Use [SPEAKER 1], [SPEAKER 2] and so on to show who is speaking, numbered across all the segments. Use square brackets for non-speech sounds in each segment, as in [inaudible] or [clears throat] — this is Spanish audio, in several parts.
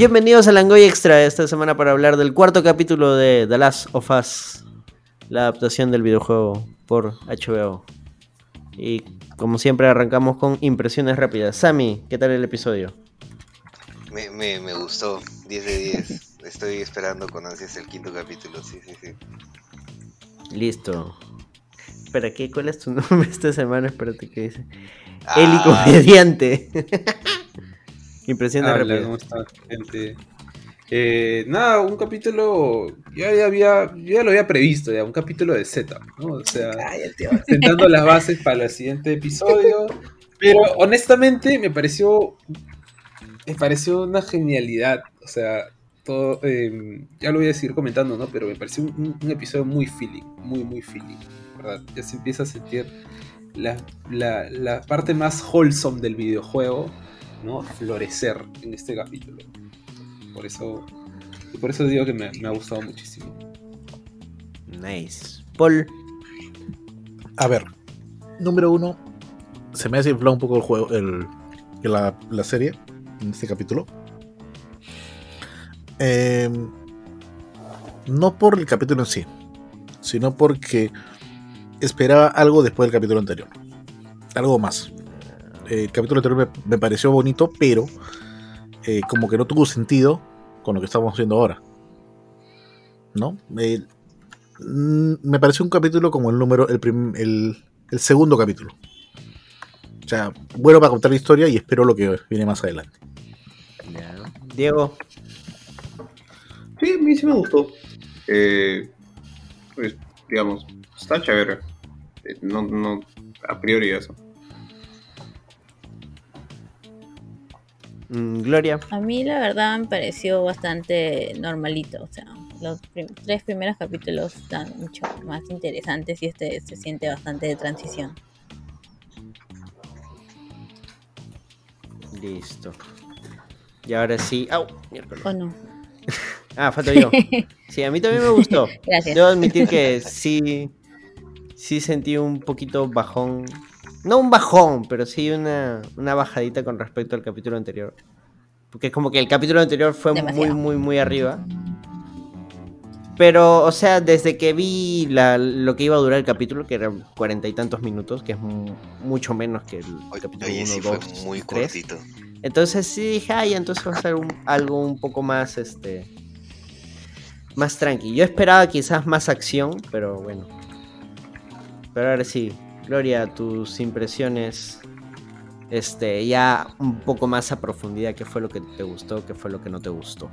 [SPEAKER 1] Bienvenidos a Langoy Extra esta semana para hablar del cuarto capítulo de The Last of Us, la adaptación del videojuego por HBO. Y como siempre arrancamos con impresiones rápidas. Sammy, ¿qué tal el episodio?
[SPEAKER 2] Me, me, me gustó, 10 de 10. Estoy esperando con ansias el quinto capítulo, sí, sí, sí.
[SPEAKER 1] Listo. Espera, ¿qué? ¿cuál es tu [laughs] nombre esta semana? Espérate, ¿qué dice?
[SPEAKER 2] Ah.
[SPEAKER 1] Eli Comediante. [laughs] impresiones
[SPEAKER 3] Hola,
[SPEAKER 1] rápidas.
[SPEAKER 3] ¿cómo están, gente? Eh, nada, un capítulo, ya, ya había, yo ya lo había previsto, ya, un capítulo de Z, ¿no? O sea, [laughs] sentando las bases para el siguiente episodio. Pero honestamente me pareció, me pareció una genialidad, o sea, todo, eh, ya lo voy a seguir comentando, ¿no? Pero me pareció un, un- un episodio muy feeling, muy, muy feeling, ¿verdad? Ya se empieza a sentir la, la, la parte más wholesome del videojuego, ¿no? Florecer en este capítulo. Por eso, y por eso digo que me, me ha gustado muchísimo.
[SPEAKER 1] Nice. Paul.
[SPEAKER 4] A ver, número uno, se me ha desinflado un poco el juego, el, la, la serie en este capítulo. Eh, no por el capítulo en sí, sino porque esperaba algo después del capítulo anterior. Algo más. El capítulo anterior me, me pareció bonito, pero eh, como que no tuvo sentido con lo que estamos haciendo ahora. ¿No? Eh, Mm, me pareció un capítulo como el número, el, prim- el, el segundo capítulo. O sea, bueno para contar la historia y espero lo que viene más adelante.
[SPEAKER 1] Diego.
[SPEAKER 5] Sí, a mí sí me gustó. Eh, pues, digamos, está chévere. Eh, No, no, a priori eso.
[SPEAKER 1] Gloria.
[SPEAKER 6] A mí la verdad me pareció bastante normalito, o sea, los prim- tres primeros capítulos están mucho más interesantes y este se siente bastante de transición.
[SPEAKER 1] Listo. Y ahora sí. ¡Au! Miércoles.
[SPEAKER 6] ¿O no? [laughs]
[SPEAKER 1] Ah, falta yo. [laughs] Sí, a mí también me gustó. [laughs]
[SPEAKER 6] Gracias.
[SPEAKER 1] Debo admitir que sí. Sí sentí un poquito bajón. No un bajón, pero sí una, una bajadita con respecto al capítulo anterior. Porque es como que el capítulo anterior fue muy,
[SPEAKER 6] Demasiado.
[SPEAKER 1] muy, muy arriba. Pero, o sea, desde que vi la- lo que iba a durar el capítulo, que eran cuarenta y tantos minutos, que es mu- mucho menos que el
[SPEAKER 2] Oye,
[SPEAKER 1] capítulo
[SPEAKER 2] oye,
[SPEAKER 1] 1,
[SPEAKER 2] sí fue
[SPEAKER 1] 2,
[SPEAKER 2] muy
[SPEAKER 1] 3.
[SPEAKER 2] cortito.
[SPEAKER 1] Entonces sí dije, ay, entonces va a ser un- algo un poco más, este, más tranqui. Yo esperaba quizás más acción, pero bueno. Pero ahora sí, Gloria, tus impresiones, este, ya un poco más a profundidad, ¿qué fue lo que te gustó, qué fue lo que no te gustó?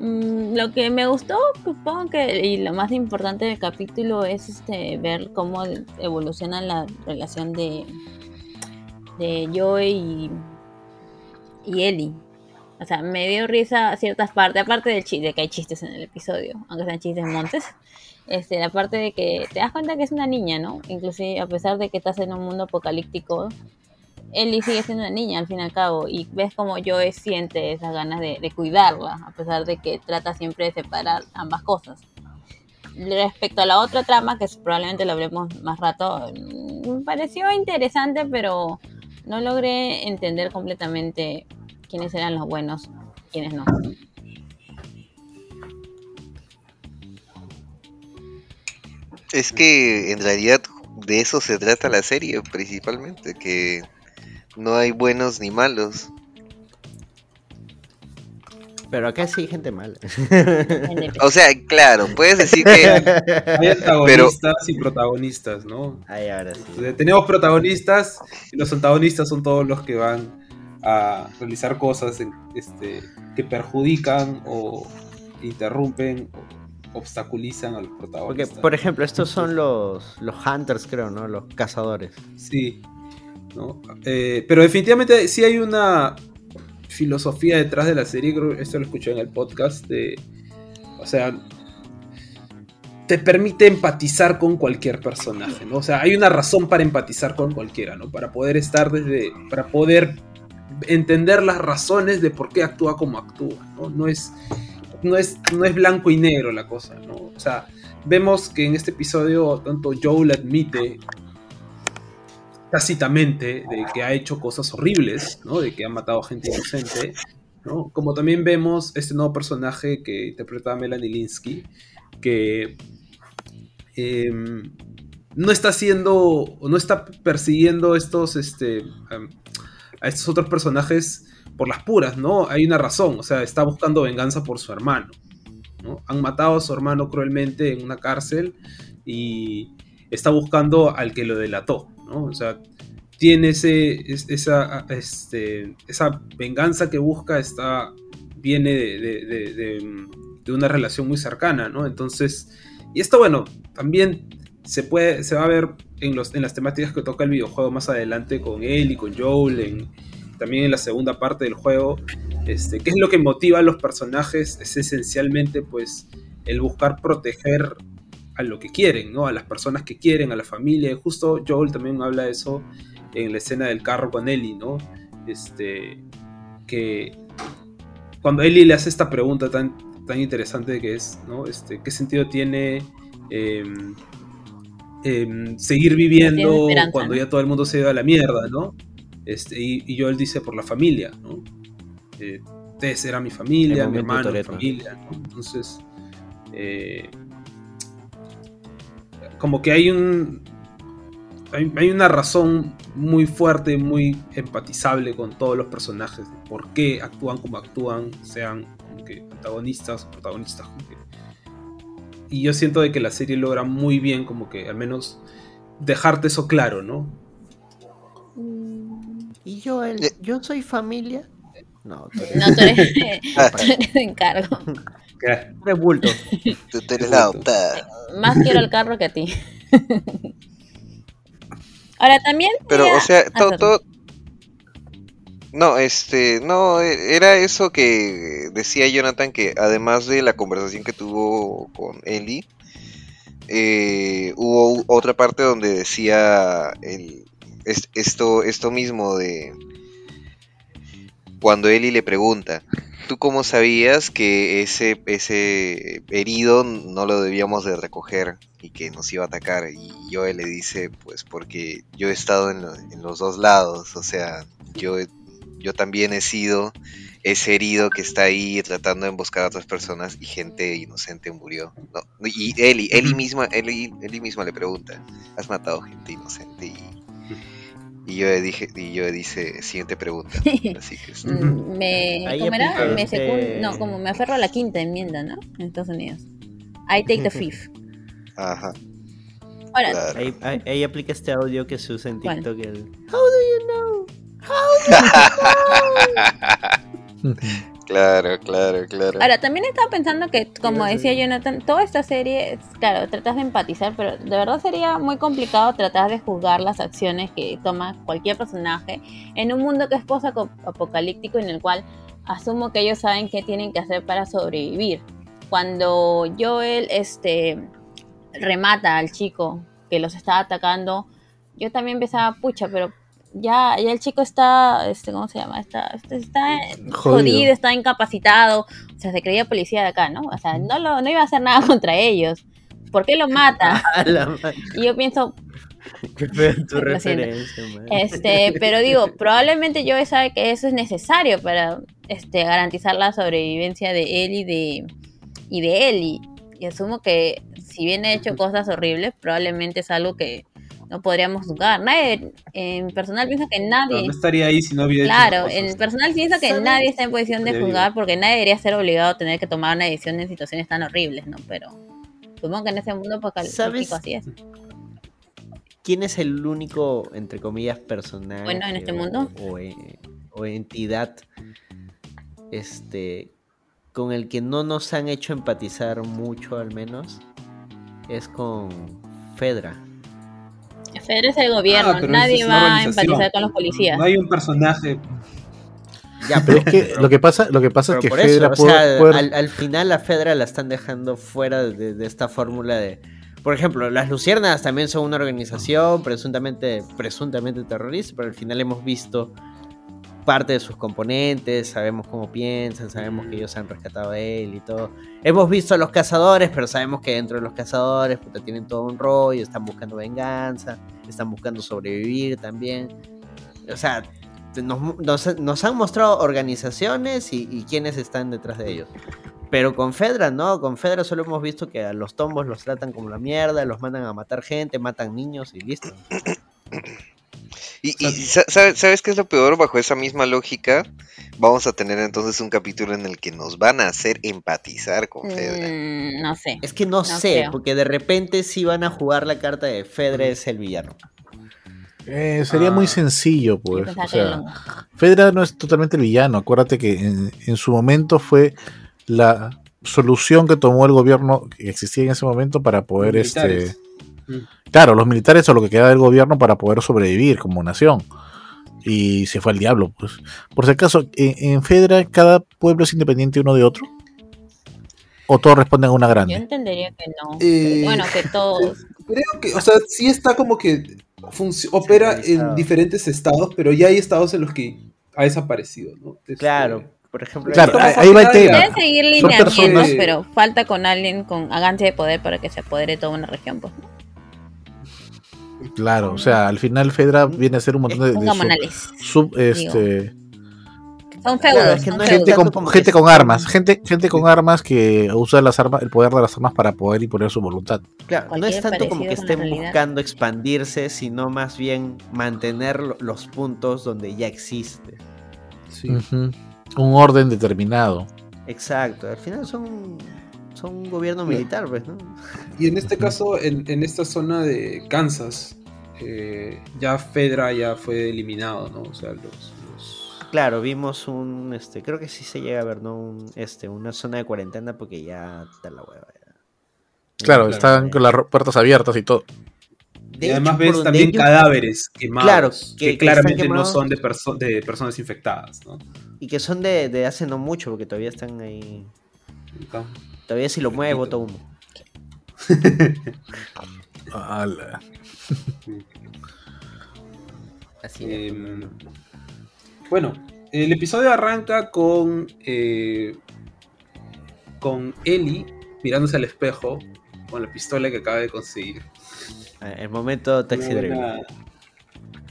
[SPEAKER 6] Mm, lo que me gustó, supongo que, y lo más importante del capítulo es este ver cómo evoluciona la relación de, de Joey y, y Ellie. O sea, me dio risa ciertas partes, aparte del chiste, de que hay chistes en el episodio, aunque sean chistes montes. Este, la parte de que te das cuenta que es una niña, ¿no? Inclusive a pesar de que estás en un mundo apocalíptico, Ellie sigue siendo una niña al fin y al cabo y ves como Joe siente esas ganas de, cuidarla a pesar de que trata siempre de separar ambas cosas. Respecto a la otra trama, que probablemente lo hablemos más rato, mm, me pareció interesante, pero no logré entender completamente quiénes eran los buenos, quiénes no.
[SPEAKER 2] Es que en realidad de eso se trata la serie principalmente, que no hay buenos ni malos.
[SPEAKER 1] Pero acá sí hay gente mala.
[SPEAKER 2] O sea, claro, puedes decir que
[SPEAKER 3] Hay antagonistas y protagonistas, ¿no?
[SPEAKER 1] Ahí ahora sí.
[SPEAKER 3] O sea, tenemos protagonistas y los antagonistas son todos los que van a realizar cosas en- este, que perjudican o interrumpen o obstaculizan a los
[SPEAKER 1] Porque,
[SPEAKER 3] protagonistas.
[SPEAKER 1] por ejemplo, estos son los, los hunters, creo, ¿no? Los cazadores.
[SPEAKER 3] Sí. Eh, pero definitivamente sí hay una filosofía detrás de la serie, creo esto lo escuché en el podcast, de, o sea, te permite empatizar con cualquier personaje, ¿no? O sea, hay una razón para empatizar con cualquiera, ¿no? Para poder estar desde, para poder entender las razones de por qué actúa como actúa, ¿no? No es, no es, no es blanco y negro la cosa, ¿no? O sea, vemos que en este episodio tanto Joel admite tácitamente de que ha hecho cosas horribles, ¿no? De que ha matado gente inocente, ¿no? Como también vemos este nuevo personaje que interpreta Melanie Linsky, que em, no está haciendo, no está persiguiendo estos, este, a estos otros personajes por las puras, ¿no? Hay una razón, o sea, está buscando venganza por su hermano, ¿no? Han matado a su hermano cruelmente en una cárcel y está buscando al que lo delató, O sea, tiene ese, es- esa, este, esa venganza que busca, está, viene de, de- de- de- una relación muy cercana, ¿no? Entonces, y esto, bueno, también se puede, se va a ver en, los, en las temáticas que toca el videojuego más adelante con él y con Joel, también en la segunda parte del juego, este, qué es lo que motiva a los personajes, es esencialmente, pues, el buscar proteger a lo que quieren, ¿no? A las personas que quieren, a la familia. Y justo Joel también habla de eso en la escena del carro con Ellie, ¿no? Este, que cuando Ellie le hace esta pregunta tan, tan interesante que es, ¿no? Este, ¿qué sentido tiene em, em, seguir viviendo
[SPEAKER 6] Tiene
[SPEAKER 3] cuando ya todo el mundo se ha ido a la mierda, ¿no? Este, y, y Joel dice por la familia, ¿no? Eh, ustedes eran mi familia, mi hermano, mi familia, ¿no? Entonces, eh, como que hay un hay, hay una razón muy fuerte, muy empatizable con todos los personajes, por qué actúan como actúan, sean como que antagonistas o protagonistas. como que- Y yo siento de que la serie logra muy bien como que al menos dejarte eso claro, ¿no?
[SPEAKER 6] Mm,
[SPEAKER 1] ¿Y yo, el,
[SPEAKER 2] Eh.
[SPEAKER 1] yo soy familia? No, tú eres,
[SPEAKER 6] No, tú eres, [laughs] tú eres de encargo.
[SPEAKER 3] Que-
[SPEAKER 1] tú eres bulto.
[SPEAKER 2] Tú, eres la adoptada.
[SPEAKER 6] Más quiero el carro que a ti. [laughs] Ahora también.
[SPEAKER 2] Pero, o sea, todo. No, este, no, e- era eso que decía Jonathan, que además de la conversación que tuvo con Ellie, eh, hubo otra parte donde decía el, es- esto, esto mismo de cuando Ellie le pregunta, ¿tú cómo sabías que ese, ese herido no lo debíamos de recoger y que nos iba a atacar? Y Joel le dice, pues porque yo he estado en, lo- en los dos lados, o sea, yo, yo también he sido ese herido que está ahí tratando de emboscar a otras personas y gente inocente murió. No, y Ellie, Ellie misma, Ellie, Ellie misma le pregunta, ¿has matado gente inocente? Y, y yo le dije, y yo le dice, siguiente pregunta. [laughs] Así que este,
[SPEAKER 6] Mm, Me, ¿cómo era? Me
[SPEAKER 1] este-
[SPEAKER 6] secun- no, como me aferro a la quinta enmienda, ¿no? En Estados Unidos. I take the [laughs] fifth.
[SPEAKER 2] ajá,
[SPEAKER 6] Ahora,
[SPEAKER 2] claro.
[SPEAKER 1] Ahí, ahí- ahí aplica este audio que se usa en
[SPEAKER 6] ¿Cuál?
[SPEAKER 1] TikTok. El, How do you know? [laughs]
[SPEAKER 2] Claro, claro, claro.
[SPEAKER 6] Ahora, también estaba pensando que, como
[SPEAKER 1] Sí,
[SPEAKER 6] decía
[SPEAKER 1] sí.
[SPEAKER 6] Jonathan, toda esta serie, es- claro, tratas de empatizar, pero de verdad sería muy complicado tratar de juzgar las acciones que toma cualquier personaje en un mundo que es post-apocalíptico en el cual asumo que ellos saben qué tienen que hacer para sobrevivir. Cuando Joel este, remata al chico que los estaba atacando, yo también pensaba, pucha, pero ya, ya el chico está, este, ¿cómo se llama? Está, está, está
[SPEAKER 4] Jodido.
[SPEAKER 6] jodido, está incapacitado, o sea, se creía policía de acá, ¿no? O sea, no, lo, no iba a hacer nada [laughs] contra ellos. ¿Por qué lo mata? [laughs] Y yo pienso,
[SPEAKER 1] Qué fea tu [laughs]
[SPEAKER 6] Lo siento.
[SPEAKER 1] referencia, man.
[SPEAKER 6] este, pero digo, probablemente yo sabe que eso es necesario para este, garantizar la sobrevivencia de él y de, y de Ellie. Y asumo que si bien he hecho cosas horribles, probablemente es algo que no podríamos juzgar. Nadie, en personal pienso que
[SPEAKER 3] pero
[SPEAKER 6] nadie,
[SPEAKER 3] no estaría ahí si no hubiera
[SPEAKER 6] claro, en personal pienso que nadie está en posición de juzgar porque nadie debería ser obligado a tener que tomar una decisión en situaciones tan horribles, ¿no? Pero supongo que en ese mundo apocalíptico
[SPEAKER 1] ¿Sabes?
[SPEAKER 6] así es.
[SPEAKER 1] ¿Quién es el único, entre comillas, personaje
[SPEAKER 6] Bueno, en este
[SPEAKER 1] o-
[SPEAKER 6] mundo.
[SPEAKER 1] O, eh, o entidad este, con el que no nos han hecho empatizar mucho, al menos? Es con Fedra.
[SPEAKER 6] Federer es el gobierno,
[SPEAKER 3] Ah, pero
[SPEAKER 6] nadie va a empatizar con los policías.
[SPEAKER 3] No hay un personaje.
[SPEAKER 1] Ya,
[SPEAKER 4] Pero es que lo que pasa, lo que pasa es
[SPEAKER 1] Pero
[SPEAKER 4] que
[SPEAKER 1] por eso,
[SPEAKER 4] Fedra
[SPEAKER 1] o
[SPEAKER 4] puede-
[SPEAKER 1] sea,
[SPEAKER 4] puede-
[SPEAKER 1] al, al final a Fedra la están dejando fuera de, de esta fórmula de... Por ejemplo, las Luciernas también son una organización presuntamente, presuntamente terrorista, pero al final hemos visto parte de sus componentes, sabemos cómo piensan, sabemos que ellos han rescatado a él y todo. Hemos visto a los cazadores, pero sabemos que dentro de los cazadores puta, tienen todo un rollo, están buscando venganza, están buscando sobrevivir también. O sea, nos, nos- nos han mostrado organizaciones y, y quiénes están detrás de ellos. Pero con Fedra no, con Fedra solo hemos visto que a los tombos los tratan como la mierda, los mandan a matar gente, matan niños y listo.
[SPEAKER 2] Y, y sa- sabe- ¿sabes qué es lo peor? Bajo esa misma lógica, vamos a tener entonces un capítulo en el que nos van a hacer empatizar con Fedra.
[SPEAKER 6] Mm, no sé.
[SPEAKER 1] Es que no,
[SPEAKER 6] No
[SPEAKER 1] sé,
[SPEAKER 6] creo.
[SPEAKER 1] porque de repente sí van a jugar la carta de Fedra es el villano.
[SPEAKER 4] Eh, sería
[SPEAKER 3] Ah.
[SPEAKER 4] muy sencillo,
[SPEAKER 6] Yo
[SPEAKER 4] pues. O sea, Fedra no es totalmente el villano. Acuérdate que en, en su momento fue la solución que tomó el gobierno que existía en ese momento para poder, este. Claro, los militares o lo que queda del gobierno para poder sobrevivir como nación. Y se fue al diablo, pues. Por si acaso, en, en Fedra cada pueblo es independiente uno de otro. O todos responden a una
[SPEAKER 6] Yo
[SPEAKER 4] grande.
[SPEAKER 6] entendería que no.
[SPEAKER 3] Eh,
[SPEAKER 6] bueno, que [laughs] todos.
[SPEAKER 3] Creo que, o sea, sí está como que opera en diferentes estados, pero ya hay estados en los que ha desaparecido, ¿no? Este,
[SPEAKER 1] Claro, por ejemplo,
[SPEAKER 4] Claro, ahí, va el tema.
[SPEAKER 6] Pueden seguir
[SPEAKER 4] Son
[SPEAKER 6] lineamientos,
[SPEAKER 3] personas-
[SPEAKER 6] pero falta con alguien con agancia de poder para que se apodere toda una región. Pues.
[SPEAKER 4] Claro, o sea, al final Fedra viene a ser un montón de, de sub- este,
[SPEAKER 6] Son
[SPEAKER 1] Claro,
[SPEAKER 6] feudos.
[SPEAKER 1] es que
[SPEAKER 6] son
[SPEAKER 1] no es
[SPEAKER 6] feudos.
[SPEAKER 4] gente con, gente con armas, gente, gente con armas que usa las armas, el poder de las armas para poder imponer su voluntad.
[SPEAKER 1] Claro, no es tanto como que estén buscando expandirse, sino más bien mantener lo- los puntos donde ya existe.
[SPEAKER 3] Sí.
[SPEAKER 4] Un orden determinado.
[SPEAKER 1] Exacto, al final son, son un gobierno militar, pues, ¿no?
[SPEAKER 3] Y en este caso, en, en esta zona de Kansas, eh, ya Fedra ya fue eliminado, ¿no? O sea, los... los-
[SPEAKER 1] Claro, vimos un, este, creo que sí se llega a ver, ¿no? Un, este, una zona de cuarentena porque ya está la hueva. ya.
[SPEAKER 4] Claro,
[SPEAKER 3] claro,
[SPEAKER 4] están con las puertas abiertas y todo.
[SPEAKER 1] De
[SPEAKER 3] y además
[SPEAKER 1] hecho,
[SPEAKER 3] ves también
[SPEAKER 1] ellos-
[SPEAKER 3] cadáveres quemados
[SPEAKER 1] Claro,
[SPEAKER 3] que,
[SPEAKER 1] que- que
[SPEAKER 3] claramente no son de, perso- de personas infectadas, ¿no?
[SPEAKER 1] Y que son de, de hace no mucho, porque todavía están ahí. Todavía si lo mueve, bota humo.
[SPEAKER 4] Ala.
[SPEAKER 1] Así es.
[SPEAKER 3] Em, bueno, el episodio arranca con eh, con Ellie mirándose al espejo con la pistola que acaba de conseguir.
[SPEAKER 1] Ah, El momento taxi driver.
[SPEAKER 3] buena-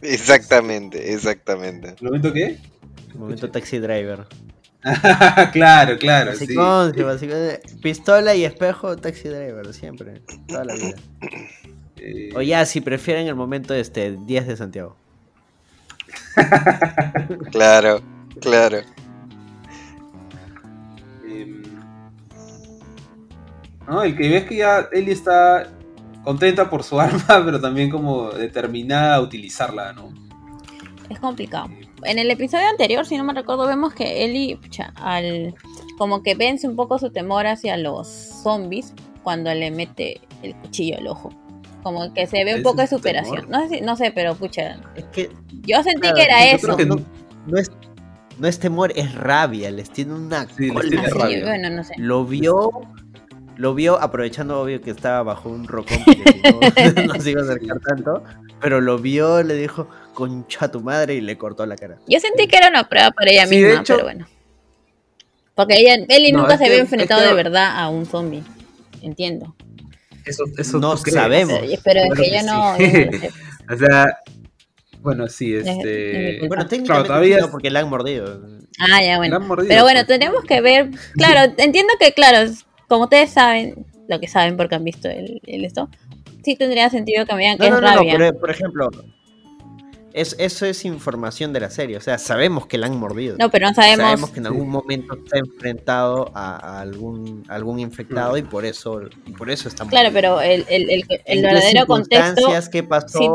[SPEAKER 2] Exactamente, exactamente.
[SPEAKER 3] ¿El momento qué?
[SPEAKER 1] El momento taxi driver. [laughs]
[SPEAKER 3] claro, claro,
[SPEAKER 1] Así
[SPEAKER 3] sí.
[SPEAKER 1] pistola y espejo, taxi driver, siempre. Toda la vida.
[SPEAKER 3] Eh,
[SPEAKER 1] O ya, si prefieren el momento este 10 de Santiago. [laughs]
[SPEAKER 2] Claro, claro.
[SPEAKER 3] em, no, el que ves que ya Ellie está contenta por su [laughs] arma, pero también como determinada a utilizarla, ¿no?
[SPEAKER 6] Es complicado. En el episodio anterior, si no me recuerdo, vemos que Ellie, pucha, al como que vence un poco su temor hacia los zombies cuando le mete el cuchillo al ojo. Como que se ve un
[SPEAKER 3] ¿Ese
[SPEAKER 6] poco de superación.
[SPEAKER 3] temor?
[SPEAKER 6] No sé, si- no sé, pero pucha,
[SPEAKER 1] Es que
[SPEAKER 6] yo sentí
[SPEAKER 1] Claro,
[SPEAKER 6] que era
[SPEAKER 1] yo
[SPEAKER 6] eso.
[SPEAKER 3] creo que
[SPEAKER 1] no, no es, no es temor, es rabia. Les tiene una
[SPEAKER 3] Sí, les
[SPEAKER 1] cólera.
[SPEAKER 3] tiene
[SPEAKER 6] Así,
[SPEAKER 3] rabia.
[SPEAKER 6] bueno, no sé.
[SPEAKER 1] Lo vio, lo vio aprovechando obvio que estaba bajo un rocón porque no, [laughs] no se iba a acercar tanto, pero lo vio, le dijo concha tu madre y le cortó la cara.
[SPEAKER 6] Yo sentí que era una prueba para ella
[SPEAKER 3] Sí,
[SPEAKER 6] misma,
[SPEAKER 3] hecho-
[SPEAKER 6] pero bueno. Porque ella, Ellie
[SPEAKER 3] No,
[SPEAKER 6] nunca se
[SPEAKER 3] que-
[SPEAKER 6] había enfrentado
[SPEAKER 3] que-
[SPEAKER 6] de verdad a un zombie. Entiendo.
[SPEAKER 3] Eso, eso
[SPEAKER 1] No
[SPEAKER 3] tú crees.
[SPEAKER 1] sabemos.
[SPEAKER 6] Pero, es
[SPEAKER 3] Claro
[SPEAKER 6] que
[SPEAKER 3] que
[SPEAKER 6] yo no.
[SPEAKER 3] sí.
[SPEAKER 6] no. [laughs]
[SPEAKER 3] O sea, bueno, sí, este.
[SPEAKER 1] Bueno, técnicamente
[SPEAKER 3] todavía
[SPEAKER 1] sí, no, porque la han mordido.
[SPEAKER 6] Ah, ya,
[SPEAKER 3] la
[SPEAKER 6] bueno.
[SPEAKER 3] han mordido,
[SPEAKER 6] Pero bueno,
[SPEAKER 3] pues.
[SPEAKER 6] tenemos que ver. Claro, [laughs] entiendo que, claro, como ustedes saben, lo que saben porque han visto el, el esto, sí tendría sentido que me digan que
[SPEAKER 1] No, no,
[SPEAKER 6] es
[SPEAKER 1] no, no,
[SPEAKER 6] rabia.
[SPEAKER 1] pero, por ejemplo, es, eso es información de la serie. O sea, sabemos que la han mordido.
[SPEAKER 6] No, pero no sabemos.
[SPEAKER 1] Sabemos que en algún momento está enfrentado a, a algún, a algún infectado y por eso y por eso está
[SPEAKER 6] Claro,
[SPEAKER 1] mordido.
[SPEAKER 6] pero el, el, el, el
[SPEAKER 1] ¿En qué
[SPEAKER 6] verdadero contexto
[SPEAKER 1] qué pasó,
[SPEAKER 6] sí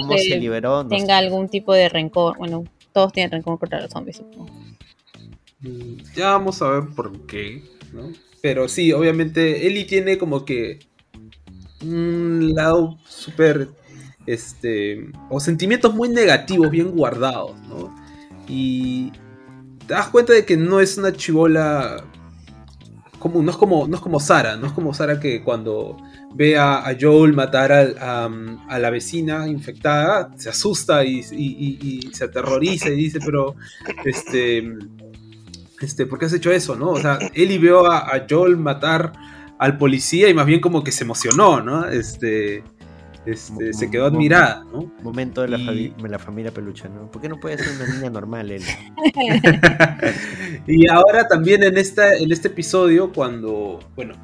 [SPEAKER 1] cómo
[SPEAKER 6] que
[SPEAKER 1] se liberó, no sé.
[SPEAKER 6] tenga algún tipo de rencor. Bueno, todos tienen rencor contra los zombies, supongo.
[SPEAKER 3] Mm, Ya vamos a ver por qué, ¿no? Pero sí, obviamente Ellie tiene como que un lado súper, este, o sentimientos muy negativos, bien guardados, ¿no? Y te das cuenta de que no es una chivola como, no es como, no es como Sara, no es como Sara que cuando ve a, Joel matar a, a la vecina infectada, se asusta y, se aterroriza y dice, pero este, este, ¿por qué has hecho eso? ¿no? O sea, Ellie vio a Joel matar al policía y más bien como que se emocionó, ¿no? Este, este, se quedó admirada, ¿no?
[SPEAKER 1] Momento de la,
[SPEAKER 3] Y-
[SPEAKER 1] familia peluche, ¿no? ¿Por qué no puede ser una niña normal él? [laughs]
[SPEAKER 3] y ahora también en esta, en este episodio, cuando, bueno,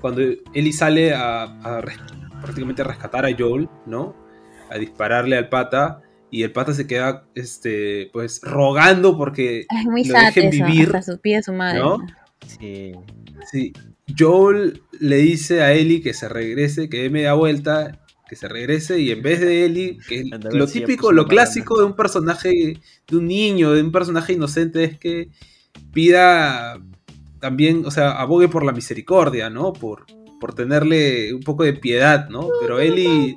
[SPEAKER 3] cuando Ellie sale a, a res- prácticamente a rescatar a Joel, ¿no? A dispararle al pata, y el pata se queda, este, pues, rogando porque
[SPEAKER 6] Es muy
[SPEAKER 3] lo dejen
[SPEAKER 6] eso,
[SPEAKER 3] vivir,
[SPEAKER 6] hasta su madre.
[SPEAKER 3] ¿no?
[SPEAKER 1] Sí.
[SPEAKER 3] Sí. Joel le dice a Ellie que se regrese, que dé media vuelta, que se regrese, y en vez de Ellie, que [laughs] lo típico, lo clásico de un personaje, de un niño, de un personaje inocente, es que pida también, o sea, abogue por la misericordia, ¿no? Por, por tenerle un poco de piedad, ¿no? Pero Ellie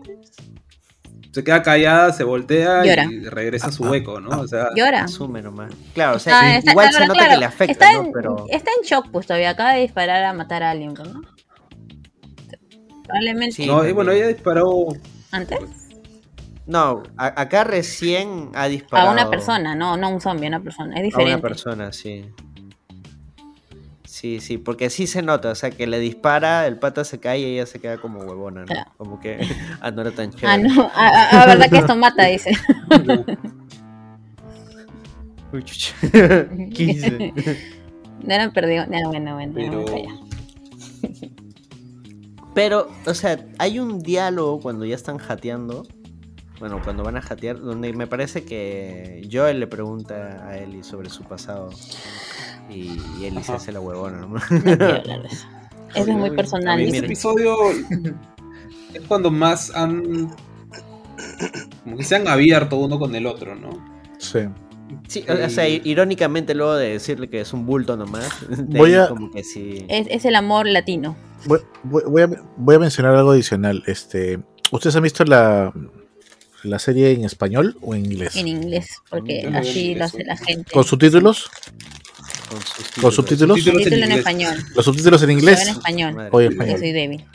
[SPEAKER 3] se queda callada, se voltea
[SPEAKER 6] Llora.
[SPEAKER 3] y regresa a su hueco, ¿no? O sea,
[SPEAKER 6] Llora.
[SPEAKER 1] Asume nomás. Claro, o sea,
[SPEAKER 6] Ah, está-
[SPEAKER 1] igual se nota
[SPEAKER 6] claro,
[SPEAKER 1] que le afecta,
[SPEAKER 6] está,
[SPEAKER 1] ¿no?
[SPEAKER 6] en,
[SPEAKER 1] Pero
[SPEAKER 6] está en shock, pues todavía acaba de disparar a matar a alguien, ¿no? Probablemente
[SPEAKER 1] Sí,
[SPEAKER 3] no, y bueno, ella disparó
[SPEAKER 6] antes.
[SPEAKER 1] no, a- acá recién ha disparado
[SPEAKER 6] A una persona, no, no un zombie, a una persona. Es
[SPEAKER 1] A
[SPEAKER 6] diferente.
[SPEAKER 1] una persona, sí. Sí, sí, porque sí se nota, o sea, que le dispara, el pata se cae y ella se queda como huevona, ¿no?
[SPEAKER 6] Claro.
[SPEAKER 1] Como que, [laughs] ah, no era tan chévere.
[SPEAKER 6] Ah, no, ah, ah, ah, verdad que esto mata, dice. [laughs]
[SPEAKER 1] Uy, chucha. 15.
[SPEAKER 6] No eran perdidos. No, bueno, bueno,
[SPEAKER 3] pero...
[SPEAKER 1] Pero, o sea, hay un diálogo cuando ya están jateando. Bueno, cuando van a jatear, donde me parece que Joel le pregunta a Ellie sobre su pasado. Y, y Ellie se hace la huevona, ¿no? [laughs]
[SPEAKER 6] No eso. Eso [laughs] es muy personal.
[SPEAKER 1] mí
[SPEAKER 3] este episodio es cuando más han. Como que se han abierto uno con el otro, ¿no?
[SPEAKER 4] Sí.
[SPEAKER 1] Sí, o sea, irónicamente luego de decirle que es un bulto nomás. [laughs]
[SPEAKER 4] Voy a-
[SPEAKER 1] Como que sí.
[SPEAKER 6] Es, es el amor latino.
[SPEAKER 4] Voy, voy- voy a, voy a mencionar algo adicional. Este, ¿Ustedes han visto la, la serie en español o en inglés?
[SPEAKER 6] En inglés, porque
[SPEAKER 3] Yo no
[SPEAKER 6] así
[SPEAKER 3] inglés,
[SPEAKER 6] lo hace la gente.
[SPEAKER 4] ¿Con subtítulos?
[SPEAKER 1] Con subtítulos.
[SPEAKER 4] ¿Con subtítulos?
[SPEAKER 3] Subtítulos en
[SPEAKER 6] en español.
[SPEAKER 4] ¿Los subtítulos en inglés?
[SPEAKER 6] en español.
[SPEAKER 1] Madre.
[SPEAKER 6] Porque soy débil.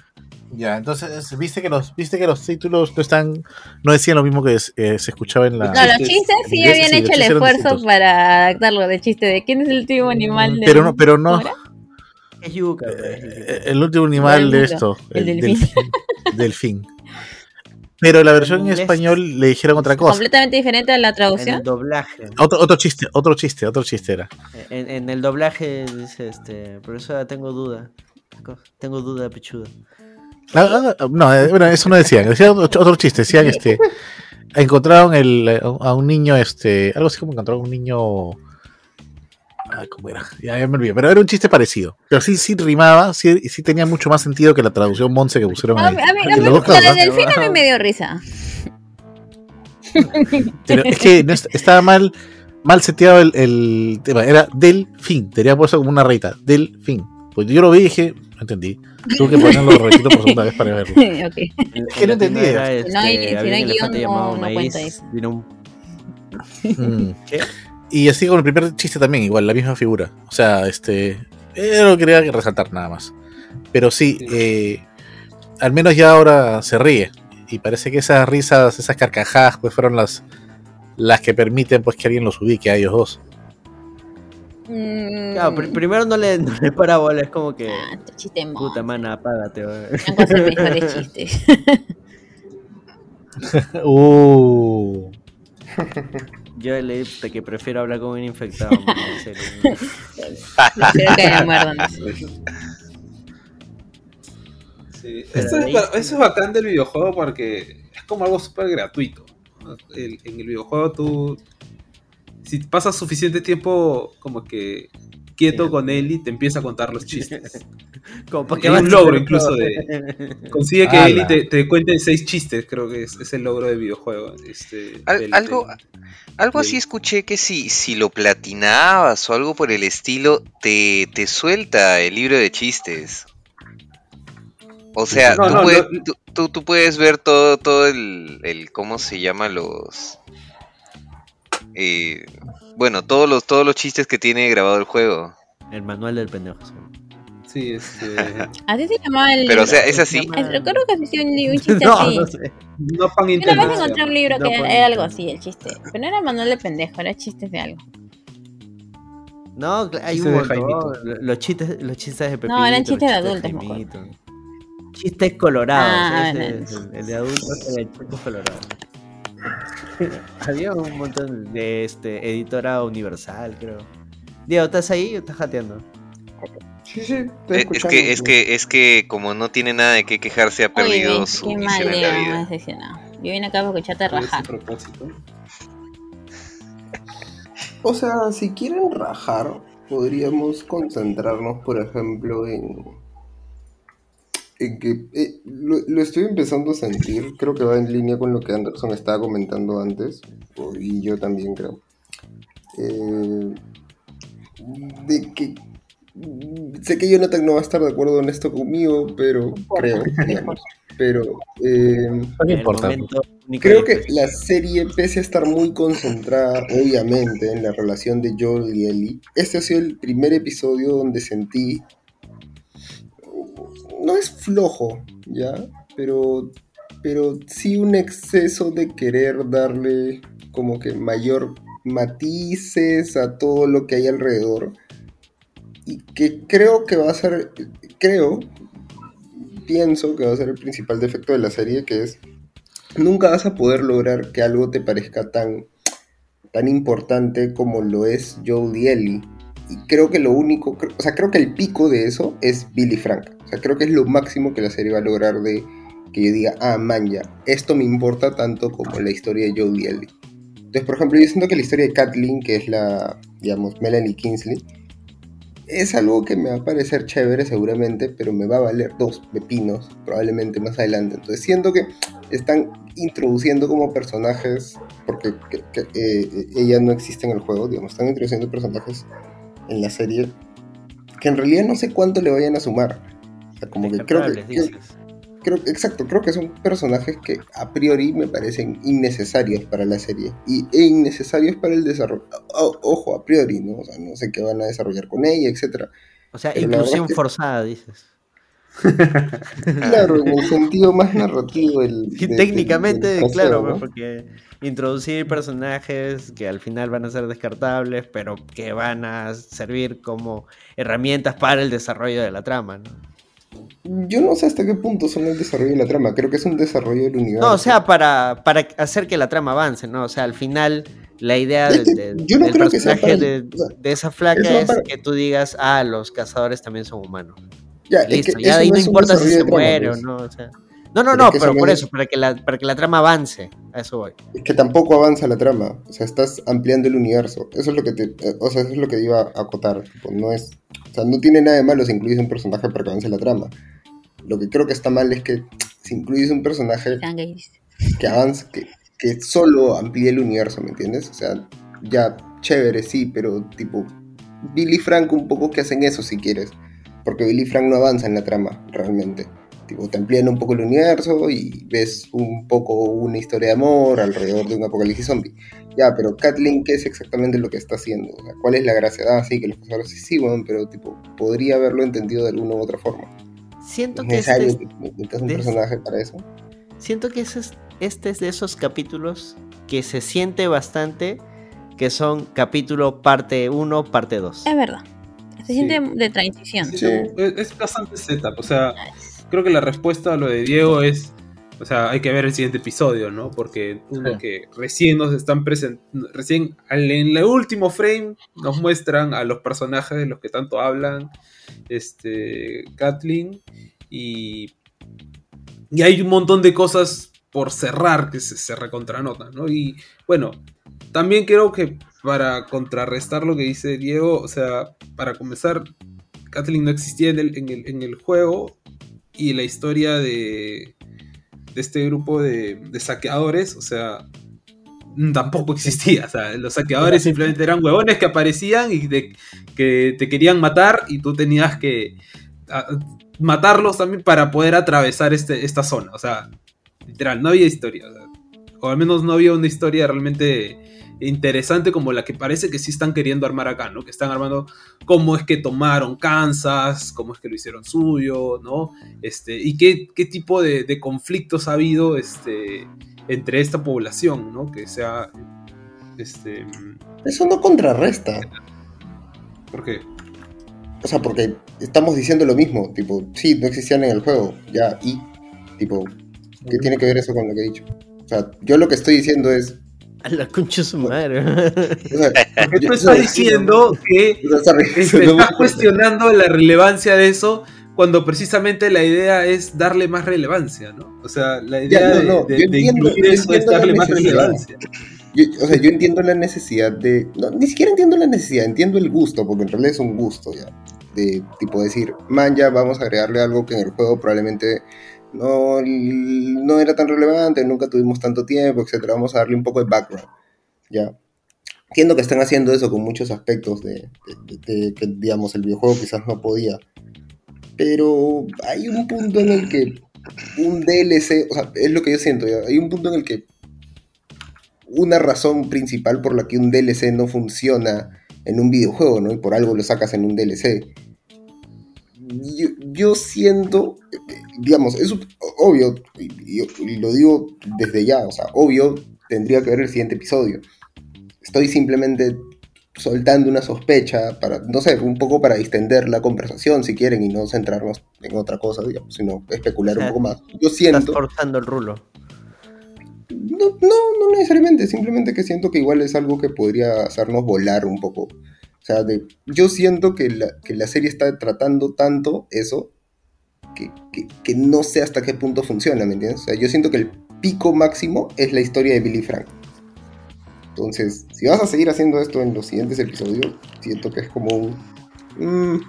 [SPEAKER 4] Ya, entonces, ¿viste que los, viste que los títulos no están, no decían lo mismo que eh, se escuchaba en la.
[SPEAKER 6] No, los
[SPEAKER 3] chistes.
[SPEAKER 6] chistes sí
[SPEAKER 4] Inglés,
[SPEAKER 6] habían
[SPEAKER 4] sí,
[SPEAKER 6] hecho el esfuerzo para adaptarlo de chiste de quién es el último animal del-
[SPEAKER 4] pero no, pero no.
[SPEAKER 1] Es yuca, pues, es.
[SPEAKER 4] Eh, El último animal de
[SPEAKER 6] mundo,
[SPEAKER 4] esto.
[SPEAKER 6] el delfín.
[SPEAKER 4] delfín. delfín. Pero la versión en español le dijeron otra cosa.
[SPEAKER 6] Completamente diferente a la
[SPEAKER 1] En
[SPEAKER 6] traducción.
[SPEAKER 1] el doblaje.
[SPEAKER 4] Otro, otro chiste, otro chiste, otro chiste era.
[SPEAKER 1] En, en el doblaje dice este. Profesora, tengo duda. Tengo duda, pechuda.
[SPEAKER 4] Ah, ah, no, eh, bueno, eso no decían. Decían otro, chiste. Decían, este, encontraron el, a un niño, este, algo así como encontraron un niño. Ay, ¿cómo era? Ya, ya me olvidé. Pero era un chiste parecido. Pero sí, sí rimaba, sí, sí tenía mucho más sentido que la traducción Monse que pusieron
[SPEAKER 6] A
[SPEAKER 4] ahí.
[SPEAKER 6] a mí- a mí-
[SPEAKER 4] los
[SPEAKER 6] la
[SPEAKER 4] casos,
[SPEAKER 6] del delfín a mí me dio risa.
[SPEAKER 4] Pero es que no estaba mal, mal seteado el, el tema. Era del fin. Tenía puesto como una reita. Del fin. Pues yo lo vi y dije, no entendí. Tuve que ponerlo repito por segunda vez para verlo. [laughs]
[SPEAKER 6] ok.
[SPEAKER 1] Es
[SPEAKER 4] que no entendí.
[SPEAKER 1] Este,
[SPEAKER 6] Si no hay- si no guion, no- no cuenta eso.
[SPEAKER 1] Vino un
[SPEAKER 4] Mm. [laughs]
[SPEAKER 1] ¿Qué?
[SPEAKER 4] Y así con el primer chiste también, igual, la misma figura. O sea, este. eh, lo quería resaltar nada más. Pero sí,
[SPEAKER 3] Sí.
[SPEAKER 4] eh, al menos ya ahora se ríe. Y parece que esas risas, esas carcajadas, pues fueron las las que permiten pues que alguien los ubique a ellos dos.
[SPEAKER 6] Mm,
[SPEAKER 1] Claro, pr- primero no le, no le para bola, es como que.
[SPEAKER 6] ah, este chiste.
[SPEAKER 1] Puta mana, apágate.
[SPEAKER 6] cosas mejores chistes. [laughs]
[SPEAKER 4] Uh.
[SPEAKER 1] Yo le dije que prefiero hablar con un infectado. man, en serio.
[SPEAKER 6] Espero que [laughs] me muerdan.
[SPEAKER 3] Sí.
[SPEAKER 1] Pero
[SPEAKER 3] Esto es,
[SPEAKER 1] ahí
[SPEAKER 3] ba-
[SPEAKER 1] sí.
[SPEAKER 3] eso es bacán del videojuego porque es como algo súper gratuito. en el videojuego tú, si pasas suficiente tiempo como que quieto
[SPEAKER 1] Sí.
[SPEAKER 3] con Ellie, te empieza a contar los chistes. [laughs]
[SPEAKER 1] Como para
[SPEAKER 3] Hay
[SPEAKER 1] vas
[SPEAKER 3] un logro incluso de- [laughs] Consigue que
[SPEAKER 4] Ala.
[SPEAKER 3] Ellie te, te cuente seis chistes, creo que es, es el logro del videojuego. Este,
[SPEAKER 2] Al-
[SPEAKER 3] del-
[SPEAKER 2] algo,
[SPEAKER 3] del-
[SPEAKER 2] algo así escuché que si, si lo platinabas o algo por el estilo, te, te suelta el libro de chistes. O sea,
[SPEAKER 3] No,
[SPEAKER 2] tú,
[SPEAKER 3] no,
[SPEAKER 2] puedes,
[SPEAKER 3] no.
[SPEAKER 2] tú, tú- tú puedes ver todo, todo el, el ¿cómo se llama? Los... eh, bueno, todos los, todos los chistes que tiene grabado el juego.
[SPEAKER 1] El manual del pendejo. sí.
[SPEAKER 3] Sí, este, [laughs]
[SPEAKER 6] Así se llamaba el
[SPEAKER 2] Pero o sea, es así.
[SPEAKER 6] Es- Recuerdo que existía un, un [laughs] chiste
[SPEAKER 1] No,
[SPEAKER 6] así.
[SPEAKER 1] no sé.
[SPEAKER 3] no pan
[SPEAKER 6] Una vez encontré un libro
[SPEAKER 1] No
[SPEAKER 6] que era, era algo así, el chiste. Pero no era manual de pendejo, era chistes de algo.
[SPEAKER 1] No, hay un
[SPEAKER 3] de
[SPEAKER 1] montón. Los chistes, los chistes de Pepito.
[SPEAKER 6] No, eran chistes de adultos.
[SPEAKER 1] Jaimito. chistes colorados.
[SPEAKER 6] Ah,
[SPEAKER 1] ese es el, el de adultos era el chistes colorados. [laughs] Había un montón de este, editora universal, creo. Diego, ¿estás ahí o estás jateando?
[SPEAKER 5] Sí, sí, estoy
[SPEAKER 2] Eh, Es que, es que, es que como no tiene nada de qué quejarse, ha perdido
[SPEAKER 6] Oye,
[SPEAKER 2] su
[SPEAKER 6] qué mal,
[SPEAKER 2] misión en la
[SPEAKER 6] Diego, me
[SPEAKER 2] vida.
[SPEAKER 6] decepcionado. Yo vine acá para escucharte
[SPEAKER 3] ¿Cuál es
[SPEAKER 6] rajar.
[SPEAKER 3] propósito?
[SPEAKER 5] O sea, si quieren rajar, podríamos concentrarnos, por ejemplo, en. En que eh, lo, lo estoy empezando a sentir, creo que va en línea con lo que Anderson estaba comentando antes, y yo también creo. Eh, de que. Sé que Jonathan no va a estar de acuerdo en esto conmigo, pero creo, [laughs] digamos. Pero. eh,
[SPEAKER 4] No importa.
[SPEAKER 5] Creo que la serie, pese a estar muy concentrada, obviamente, en la relación de Joel y Ellie, este ha sido el primer episodio donde sentí. No es flojo, ¿ya? Pero, pero sí un exceso de querer darle como que mayor matices a todo lo que hay alrededor. Y que creo que va a ser. Creo, pienso que va a ser el principal defecto de la serie, que es nunca vas a poder lograr que algo te parezca tan, tan importante como lo es Joel y Ellie. Y creo que lo único, o sea, creo que el pico de eso es Billy Frank. O sea, creo que es lo máximo que la serie va a lograr de que yo diga, ah, man, ya, esto me importa tanto como la historia de Joel y Ellie. Entonces, por ejemplo, yo siento que la historia de Kathleen, que es la, digamos, Melanie Kingsley, es algo que me va a parecer chévere seguramente, pero me va a valer dos pepinos probablemente más adelante. Entonces siento que están introduciendo como personajes, porque que- que, eh, ella no existe en el juego, digamos, están introduciendo personajes en la serie que en realidad no sé cuánto le vayan a sumar. O sea, como que creo que, creo- exacto, creo que son personajes que a priori me parecen innecesarios para la serie y, e innecesarios para el desarrollo. O- ojo, a priori, ¿no? O sea, no sé qué van a desarrollar con ella, etcétera.
[SPEAKER 1] O sea,
[SPEAKER 5] Pero
[SPEAKER 1] inclusión forzada, dices. [laughs]
[SPEAKER 5] Claro, en el sentido más narrativo de- [laughs]
[SPEAKER 1] técnicamente,
[SPEAKER 5] del-
[SPEAKER 1] claro, porque introducir personajes que al final van a ser descartables, pero que van a servir como herramientas para el desarrollo de la trama, ¿no?
[SPEAKER 5] Yo no sé hasta qué punto son el desarrollo de la trama. Creo que es un desarrollo del universo.
[SPEAKER 1] No, o sea, para, para hacer que la trama avance, ¿no? O sea, al final la idea
[SPEAKER 5] Es
[SPEAKER 1] de,
[SPEAKER 5] que
[SPEAKER 1] de-
[SPEAKER 5] yo no
[SPEAKER 1] del
[SPEAKER 5] creo que sea
[SPEAKER 1] personaje
[SPEAKER 5] para-
[SPEAKER 1] de, esa flaca es que tú digas, ah, los cazadores también son humanos.
[SPEAKER 5] Ya, es
[SPEAKER 1] Listo,
[SPEAKER 5] que
[SPEAKER 1] ya de ahí no
[SPEAKER 5] un
[SPEAKER 1] importa si se muere o
[SPEAKER 5] pues.
[SPEAKER 1] no, o sea. No, no,
[SPEAKER 5] Pero
[SPEAKER 1] no,
[SPEAKER 5] es que
[SPEAKER 1] pero por
[SPEAKER 5] no
[SPEAKER 1] eso, para que, la, para que la trama avance, a eso voy.
[SPEAKER 5] Es que tampoco avanza la trama. O sea, estás ampliando el universo. Eso es lo que te. eh, O sea, eso es lo que iba a acotar. tipo, no es. O sea, no tiene nada de malo si incluyes un personaje para que avance la trama. Lo que creo que está mal es que si incluyes un personaje que avance, que, que solo amplíe el universo, ¿me entiendes? O sea, ya, chévere, sí, pero tipo, Billy Frank un poco que hacen eso si quieres, porque Billy Frank no avanza en la trama, realmente. Tipo, te amplían un poco el universo y ves un poco una historia de amor alrededor de un apocalipsis zombie. Ya, pero Kathleen, ¿qué es exactamente lo que está haciendo? O sea, ¿Cuál es la gracia? Ah, sí, que los cazadores sí, sí, bueno, pero tipo, podría haberlo entendido de alguna u otra forma.
[SPEAKER 1] Siento
[SPEAKER 5] ¿Es
[SPEAKER 1] que este es,
[SPEAKER 5] que un personaje para eso?
[SPEAKER 1] siento que ese es- este es de esos capítulos que se siente bastante que son capítulo parte 1, parte 2.
[SPEAKER 6] Es verdad. Se
[SPEAKER 3] Sí.
[SPEAKER 6] siente de transición.
[SPEAKER 3] Sí. Es, bastante setup. O sea, creo que la respuesta a lo de Diego es. O sea, hay que ver el siguiente episodio, ¿no? Porque uno
[SPEAKER 1] Sí.
[SPEAKER 3] que recién nos están presentando. Recién en el último frame nos muestran a los personajes de los que tanto hablan. Este. Kathleen. Y. Y hay un montón de cosas por cerrar que se, se recontranotan, ¿no? Y bueno, también creo que para contrarrestar lo que dice Diego, o sea, para comenzar, Kathleen no existía en el, en el, en el juego y la historia de, de este grupo de, de saqueadores, o sea, mm, tampoco existía. O sea, los saqueadores [laughs] simplemente eran huevones que aparecían y de- que te querían matar y tú tenías que a- matarlos también para poder atravesar este, esta zona. O sea, literal, no había historia. o sea, o al menos no había una historia realmente interesante como la que parece que sí están queriendo armar acá, ¿no? Que están armando cómo es que tomaron Kansas, cómo es que lo hicieron suyo, ¿no? Este, y qué, qué tipo de, de conflictos ha habido este, entre esta población, ¿no? Que sea, este,
[SPEAKER 5] Eso no contrarresta.
[SPEAKER 3] ¿por qué?
[SPEAKER 5] O sea, porque estamos diciendo lo mismo, tipo, sí, no existían en el juego, ya, y, tipo, ¿qué tiene que ver eso con lo que he dicho? O sea, yo lo que estoy diciendo es,
[SPEAKER 1] A la concha de su madre.
[SPEAKER 5] o sea, [laughs]
[SPEAKER 3] Porque
[SPEAKER 5] yo-
[SPEAKER 3] tú estás diciendo que este,
[SPEAKER 5] no
[SPEAKER 3] estás [laughs] cuestionando la relevancia de eso cuando precisamente la idea es darle más relevancia, ¿no? O sea, la idea
[SPEAKER 5] no,
[SPEAKER 3] de-
[SPEAKER 5] no,
[SPEAKER 3] de,
[SPEAKER 5] yo
[SPEAKER 3] de
[SPEAKER 5] entiendo-
[SPEAKER 3] incluir eso es darle más relevancia.
[SPEAKER 5] Yo, o sea, yo entiendo la necesidad de. No, ni siquiera entiendo la necesidad, entiendo el gusto, porque en realidad es un gusto ya. De tipo decir, man, ya vamos a agregarle algo que en el juego probablemente no, no era tan relevante, nunca tuvimos tanto tiempo, etcétera. Vamos a darle un poco de background. Ya. Entiendo que están haciendo eso con muchos aspectos de, digamos, el videojuego quizás no podía. Pero hay un punto en el que un DLC, o sea, es lo que yo siento, hay un punto en el que una razón principal por la que un DLC no funciona en un videojuego, ¿no? Y por algo lo sacas en un DLC. Yo, yo siento, digamos, es obvio, y, y- lo digo desde ya, o sea, obvio tendría que ver el siguiente episodio. Estoy simplemente soltando una sospecha para, no sé, un poco para distender la conversación si quieren y no centrarnos en otra cosa, digamos, sino especular
[SPEAKER 1] O sea,
[SPEAKER 5] un poco más. Yo
[SPEAKER 1] Estás
[SPEAKER 5] siento...
[SPEAKER 1] forzando el rulo.
[SPEAKER 5] No, no, no necesariamente, simplemente que siento que igual es algo que podría hacernos volar un poco. O sea, de, yo siento que la, que la serie está tratando tanto eso que, no sé hasta qué punto funciona, ¿me entiendes? O sea, yo siento que el pico máximo es la historia de Billy Frank. Entonces, si vas a seguir haciendo esto en los siguientes episodios, siento que es como un... mm,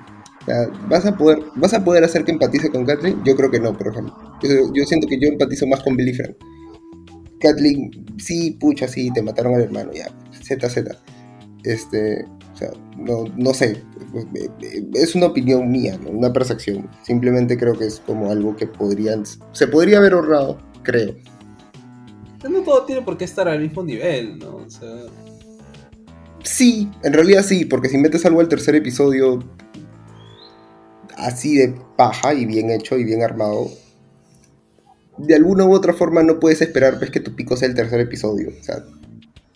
[SPEAKER 5] ¿vas, a poder, ¿Vas a poder hacer que empatice con Catherine? Yo creo que no, por ejemplo. Yo, siento que yo empatizo más con Billy Frank. Kathleen, sí, pucha, sí, te mataron al hermano, ya, ZZ. Este, o sea, no, no sé, es una opinión mía, ¿no? una percepción. Simplemente creo que es como algo que podrían, se podría haber ahorrado, creo.
[SPEAKER 3] No todo tiene por qué estar al mismo nivel, ¿no? O sea,
[SPEAKER 5] Sí, en realidad sí, porque si metes algo al tercer episodio así de paja y bien hecho y bien armado, de alguna u otra forma no puedes esperar pues, que tu pico sea el tercer episodio. O sea,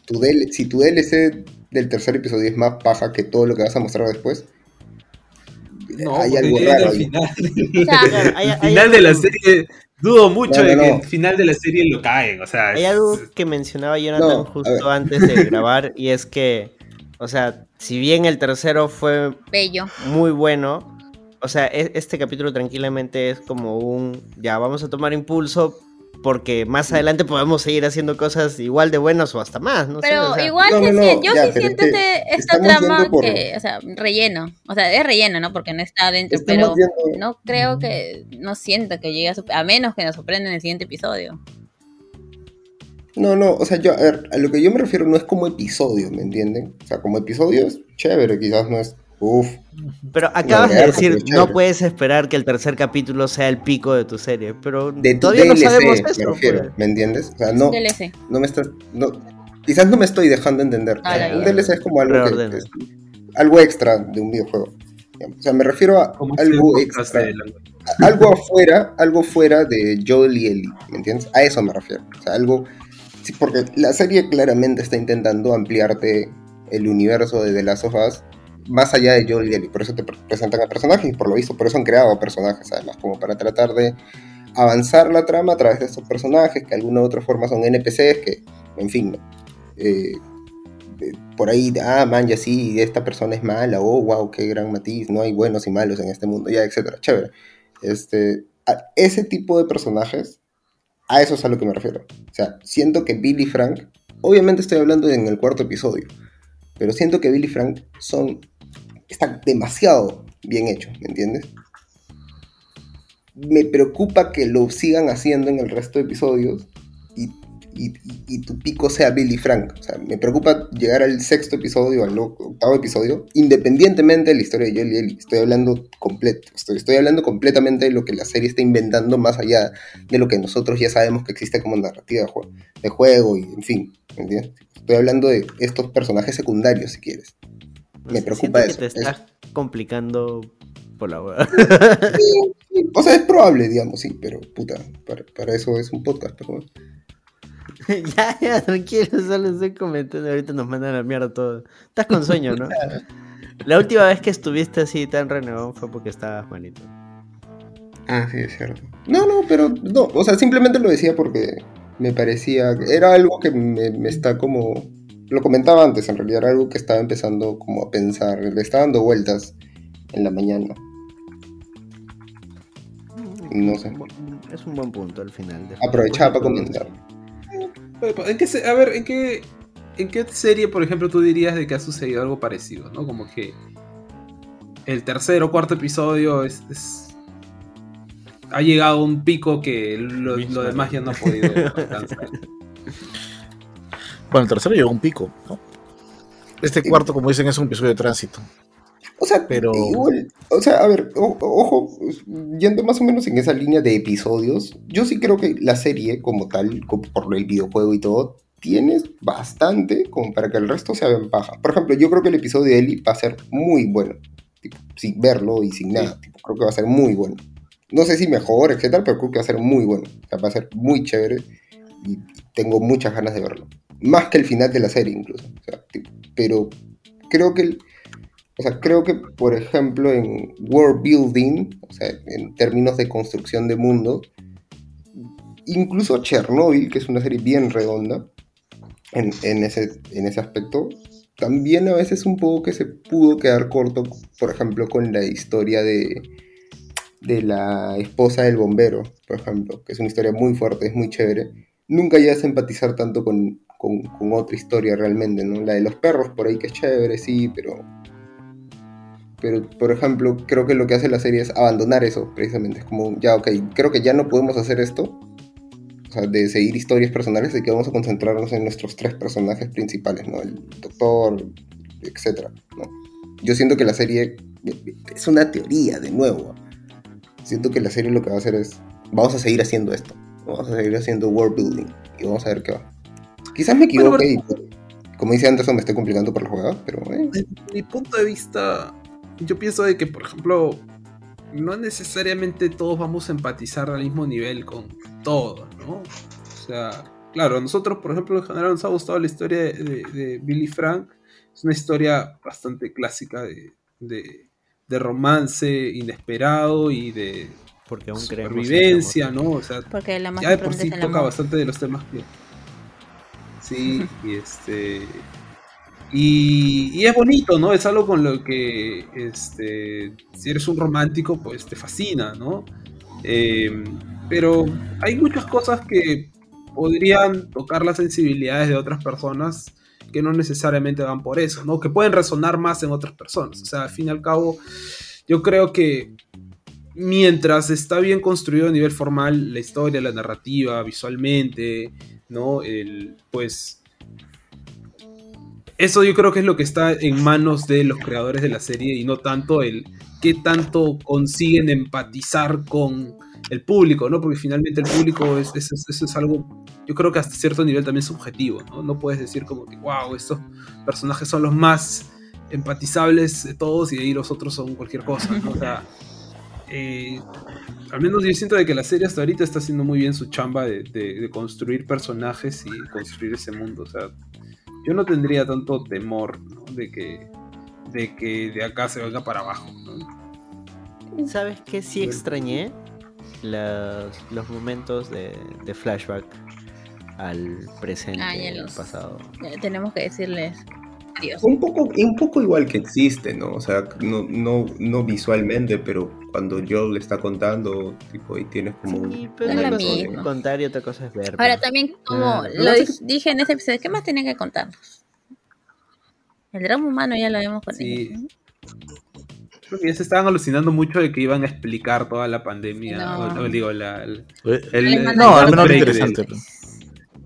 [SPEAKER 5] tu DL si tu DLC del tercer episodio es más paja que todo lo que vas a mostrar después,
[SPEAKER 3] no,
[SPEAKER 5] hay algo raro
[SPEAKER 3] el final,
[SPEAKER 6] O [laughs] sea,
[SPEAKER 1] Claro, [laughs] hay-
[SPEAKER 3] el
[SPEAKER 1] hay
[SPEAKER 3] final de la serie, dudo mucho
[SPEAKER 5] No, no,
[SPEAKER 3] de que
[SPEAKER 5] no.
[SPEAKER 3] el final de la serie lo caen, o sea,
[SPEAKER 1] Hay
[SPEAKER 3] es-
[SPEAKER 1] algo que mencionaba Jonathan justo antes de grabar y es que, o sea, si bien el tercero fue
[SPEAKER 6] bello.
[SPEAKER 1] muy bueno, o sea, e- este capítulo tranquilamente es como un, ya vamos a tomar impulso porque más adelante podemos seguir haciendo cosas igual de buenas o hasta más, no sé,
[SPEAKER 6] Pero
[SPEAKER 1] o sea,
[SPEAKER 6] igual
[SPEAKER 5] no,
[SPEAKER 6] se
[SPEAKER 5] no,
[SPEAKER 6] yo
[SPEAKER 5] ya,
[SPEAKER 6] sí siento este, esta trama
[SPEAKER 5] por-
[SPEAKER 6] que, o sea, relleno. O sea, es relleno, ¿no? Porque no está adentro,
[SPEAKER 5] Estamos
[SPEAKER 6] pero
[SPEAKER 5] viendo-
[SPEAKER 6] no creo que, no siento que llegue a, a menos que nos sorprenda en el siguiente episodio.
[SPEAKER 5] No, no, o sea, yo, a ver, a lo que yo me refiero no es como episodio, ¿me entienden? O sea, como episodio es chévere, quizás no es, uff,
[SPEAKER 1] pero acabas de decir, no puedes esperar que el tercer capítulo sea el pico de tu serie, pero
[SPEAKER 5] de tu
[SPEAKER 1] todavía no
[SPEAKER 5] DLC,
[SPEAKER 1] sabemos
[SPEAKER 5] me
[SPEAKER 1] eso.
[SPEAKER 5] refiero,
[SPEAKER 1] pues.
[SPEAKER 5] ¿me entiendes? O sea, no,
[SPEAKER 6] DLC.
[SPEAKER 5] no me estás, no, quizás no me estoy dejando entender.
[SPEAKER 6] Ah, ya,
[SPEAKER 5] un. DLC es como algo, que-
[SPEAKER 1] Reordena.
[SPEAKER 5] es algo extra de un videojuego. O sea, me refiero a algo extra, a- algo afuera, algo fuera de Joel y Ellie, ¿me entiendes? A eso me refiero. O sea, algo, sí, porque la serie claramente está intentando ampliarte el universo de The Last of Us más allá de Joel y Ellie. Por eso te pre- presentan a personajes y por lo visto, por eso han creado personajes, además, como para tratar de avanzar la trama a través de estos personajes que de alguna u otra forma son NPCs que, en fin. Eh, eh, por ahí, ah, man, ya sí, esta persona es mala, oh, wow, qué gran matiz, no hay buenos y malos en este mundo, ya, etcétera, chévere. Este, ese tipo de personajes, a eso es a lo que me refiero. O sea, siento que Billy Frank, obviamente estoy hablando en el cuarto episodio, pero siento que Billy Frank son, están demasiado bien hechos, ¿me entiendes? Me preocupa que lo sigan haciendo en el resto de episodios y, y- y- y tu pico sea Billy Frank. O sea, me preocupa llegar al sexto episodio, al octavo episodio, independientemente de la historia de Joel y Ellie. Estoy hablando completo, estoy, estoy hablando completamente de lo que la serie está inventando más allá de lo que nosotros ya sabemos que existe como narrativa de juego, de juego y en fin, ¿me entiendes? Estoy hablando de estos personajes secundarios, si quieres. Me
[SPEAKER 1] Siento
[SPEAKER 5] preocupa
[SPEAKER 1] que
[SPEAKER 5] eso,
[SPEAKER 1] te estás complicando por la hueá. [laughs]
[SPEAKER 5] Sí, O sea, es probable, digamos, sí, pero puta, para, para eso es un podcast, pero [laughs]
[SPEAKER 1] ya, ya, tranquilo, solo estoy comentando. Ahorita nos mandan a la mierda todo. Estás con sueño, ¿no? [laughs] La última vez que estuviste así tan renegón fue porque estabas malito.
[SPEAKER 5] Ah, sí, es cierto. No, no, pero no, o sea, simplemente lo decía porque me parecía, era algo que me, me está como, lo comentaba antes, en realidad era algo que estaba empezando como a pensar, le estaba dando vueltas en la mañana. No sé.
[SPEAKER 1] Es un buen punto al final. de-
[SPEAKER 5] Aprovechaba para comentar.
[SPEAKER 3] ¿En qué se- a ver, ¿en qué, ¿en qué serie, por ejemplo, tú dirías de que ha sucedido algo parecido? ¿no? Como que el tercer o cuarto episodio es, es- ha llegado a un pico que lo, lo demás ya no ha podido alcanzar. [laughs]
[SPEAKER 4] Bueno, el tercero llegó a un pico, ¿no? Este cuarto, como dicen, es un episodio de tránsito.
[SPEAKER 5] O sea,
[SPEAKER 4] Pero-
[SPEAKER 5] igual, o sea, a ver, o- ojo, yendo más o menos en esa línea de episodios, yo sí creo que la serie como tal, como por el videojuego y todo, tienes bastante como para que el resto se haga en paja. Por ejemplo, yo creo que el episodio de Ellie va a ser muy bueno, tipo, sin verlo y sin nada, tipo, creo que va a ser muy bueno. No sé si mejor, etcétera, pero creo que va a ser muy bueno. O sea, va a ser muy chévere y tengo muchas ganas de verlo. Más que el final de la serie incluso. Pero creo que o sea, creo que, por ejemplo, en world building, o sea, en términos de construcción de mundo, incluso Chernobyl, que es una serie bien redonda en, en ese, en ese aspecto, también a veces un poco que se pudo quedar corto, por ejemplo, con la historia de, de la esposa del bombero, por ejemplo, que es una historia muy fuerte, es muy chévere. Nunca llegas a empatizar tanto con, con, con otra historia realmente, ¿no? La de los perros por ahí que es chévere, sí, pero pero, por ejemplo, creo que lo que hace la serie es abandonar eso, precisamente. Es como, ya, ok, creo que ya no podemos hacer esto. O sea, de seguir historias personales, de que vamos a concentrarnos en nuestros tres personajes principales, ¿no? El doctor, etcétera, ¿no? Yo siento que la serie es una teoría, de nuevo. Siento que la serie lo que va a hacer es, vamos a seguir haciendo esto. Vamos a seguir haciendo world building. Y vamos a ver qué va. Quizás me
[SPEAKER 3] Bueno,
[SPEAKER 5] equivoque y, como dice Anderson, me estoy complicando por la jugada, pero... eh,
[SPEAKER 3] Desde mi punto de vista, yo pienso de que, por ejemplo, no necesariamente todos vamos a empatizar al mismo nivel con todo, ¿no? O sea, claro, a nosotros, por ejemplo, en general nos ha gustado la historia de, de- de Billy Frank. Es una historia bastante clásica de, de- de romance inesperado y de
[SPEAKER 1] Porque aún creemos en
[SPEAKER 3] supervivencia,
[SPEAKER 1] amor.
[SPEAKER 3] ¿no? O sea,
[SPEAKER 6] Porque la más
[SPEAKER 3] ya de por sí toca
[SPEAKER 6] amor.
[SPEAKER 3] bastante de los temas que. Sí, y este. Y, y es bonito, ¿no? Es algo con lo que, este, si eres un romántico, pues te fascina, ¿no? Eh, pero hay muchas cosas que podrían tocar las sensibilidades de otras personas que no necesariamente van por eso, ¿no? Que pueden resonar más en otras personas. O sea, al fin y al cabo, yo creo que mientras está bien construido a nivel formal la historia, la narrativa, visualmente, ¿no? El, pues eso yo creo que es lo que está en manos de los creadores de la serie y no tanto el qué tanto consiguen empatizar con el público, ¿no? Porque finalmente el público es, es- es- algo, yo creo que hasta cierto nivel también subjetivo, ¿no? No puedes decir como que, wow, estos personajes son los más empatizables de todos y de ahí los otros son cualquier cosa. O sea, eh, al menos yo siento de que la serie hasta ahorita está haciendo muy bien su chamba de, de- de construir personajes y construir ese mundo. O sea, yo no tendría tanto temor ¿no? de que de que de acá se venga para abajo. ¿no?
[SPEAKER 1] ¿Sabes qué sí extrañé? Los, los momentos de, de flashback al presente
[SPEAKER 6] Ah,
[SPEAKER 1] y al pasado.
[SPEAKER 6] Tenemos que decirles
[SPEAKER 5] Un poco, un poco igual que existe, ¿no? O sea, no, no, no visualmente, pero cuando Joel le está contando, tipo, y tienes como un-
[SPEAKER 1] Sí, pero
[SPEAKER 6] Es
[SPEAKER 1] una cosa es
[SPEAKER 6] mismo.
[SPEAKER 1] contar y otra cosa es ver.
[SPEAKER 6] Ahora también, como
[SPEAKER 1] Claro.
[SPEAKER 6] lo dije en ese episodio, ¿qué más tenía que contarnos? El drama humano ya lo vemos con
[SPEAKER 3] Sí.
[SPEAKER 6] ellos. ¿no?
[SPEAKER 3] Creo que ya se estaban alucinando mucho de que iban a explicar toda la pandemia.
[SPEAKER 6] No.
[SPEAKER 3] O, o digo, la, el,
[SPEAKER 4] Eh,
[SPEAKER 3] el- el
[SPEAKER 4] No, al menos lo interesante.
[SPEAKER 3] del-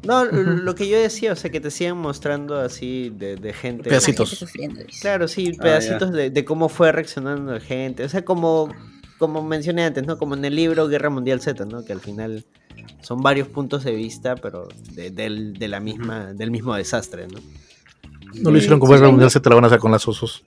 [SPEAKER 1] No, [laughs] lo que yo decía, o sea, que te sigan mostrando así de, de gente.
[SPEAKER 4] Pedacitos.
[SPEAKER 6] gente sufriendo.
[SPEAKER 1] Claro, sí,
[SPEAKER 3] Ah,
[SPEAKER 1] pedacitos de, de cómo fue reaccionando la gente. O sea, como, como mencioné antes, ¿no? Como en el libro Guerra Mundial Z, ¿no? Que al final son varios puntos de vista, pero de, del, de la misma, del mismo desastre, ¿no?
[SPEAKER 4] No lo hicieron como el mundial, te la van a hacer con las osos.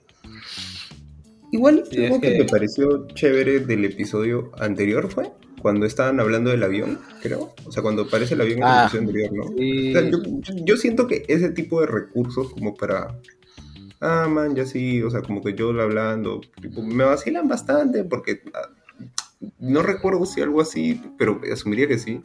[SPEAKER 5] Igual,
[SPEAKER 3] Sí,
[SPEAKER 5] algo
[SPEAKER 3] es
[SPEAKER 5] que...
[SPEAKER 3] que-
[SPEAKER 5] me pareció chévere del episodio anterior fue cuando estaban hablando del avión, creo. O sea, cuando aparece el avión en
[SPEAKER 4] Ah.
[SPEAKER 5] episodio anterior, ¿no?
[SPEAKER 3] Sí.
[SPEAKER 5] O sea, yo, yo siento que ese tipo de recursos como para ah, man, ya sí, o sea, como que yo hablando, tipo, me vacilan bastante porque ah, no recuerdo si algo así, pero asumiría que sí.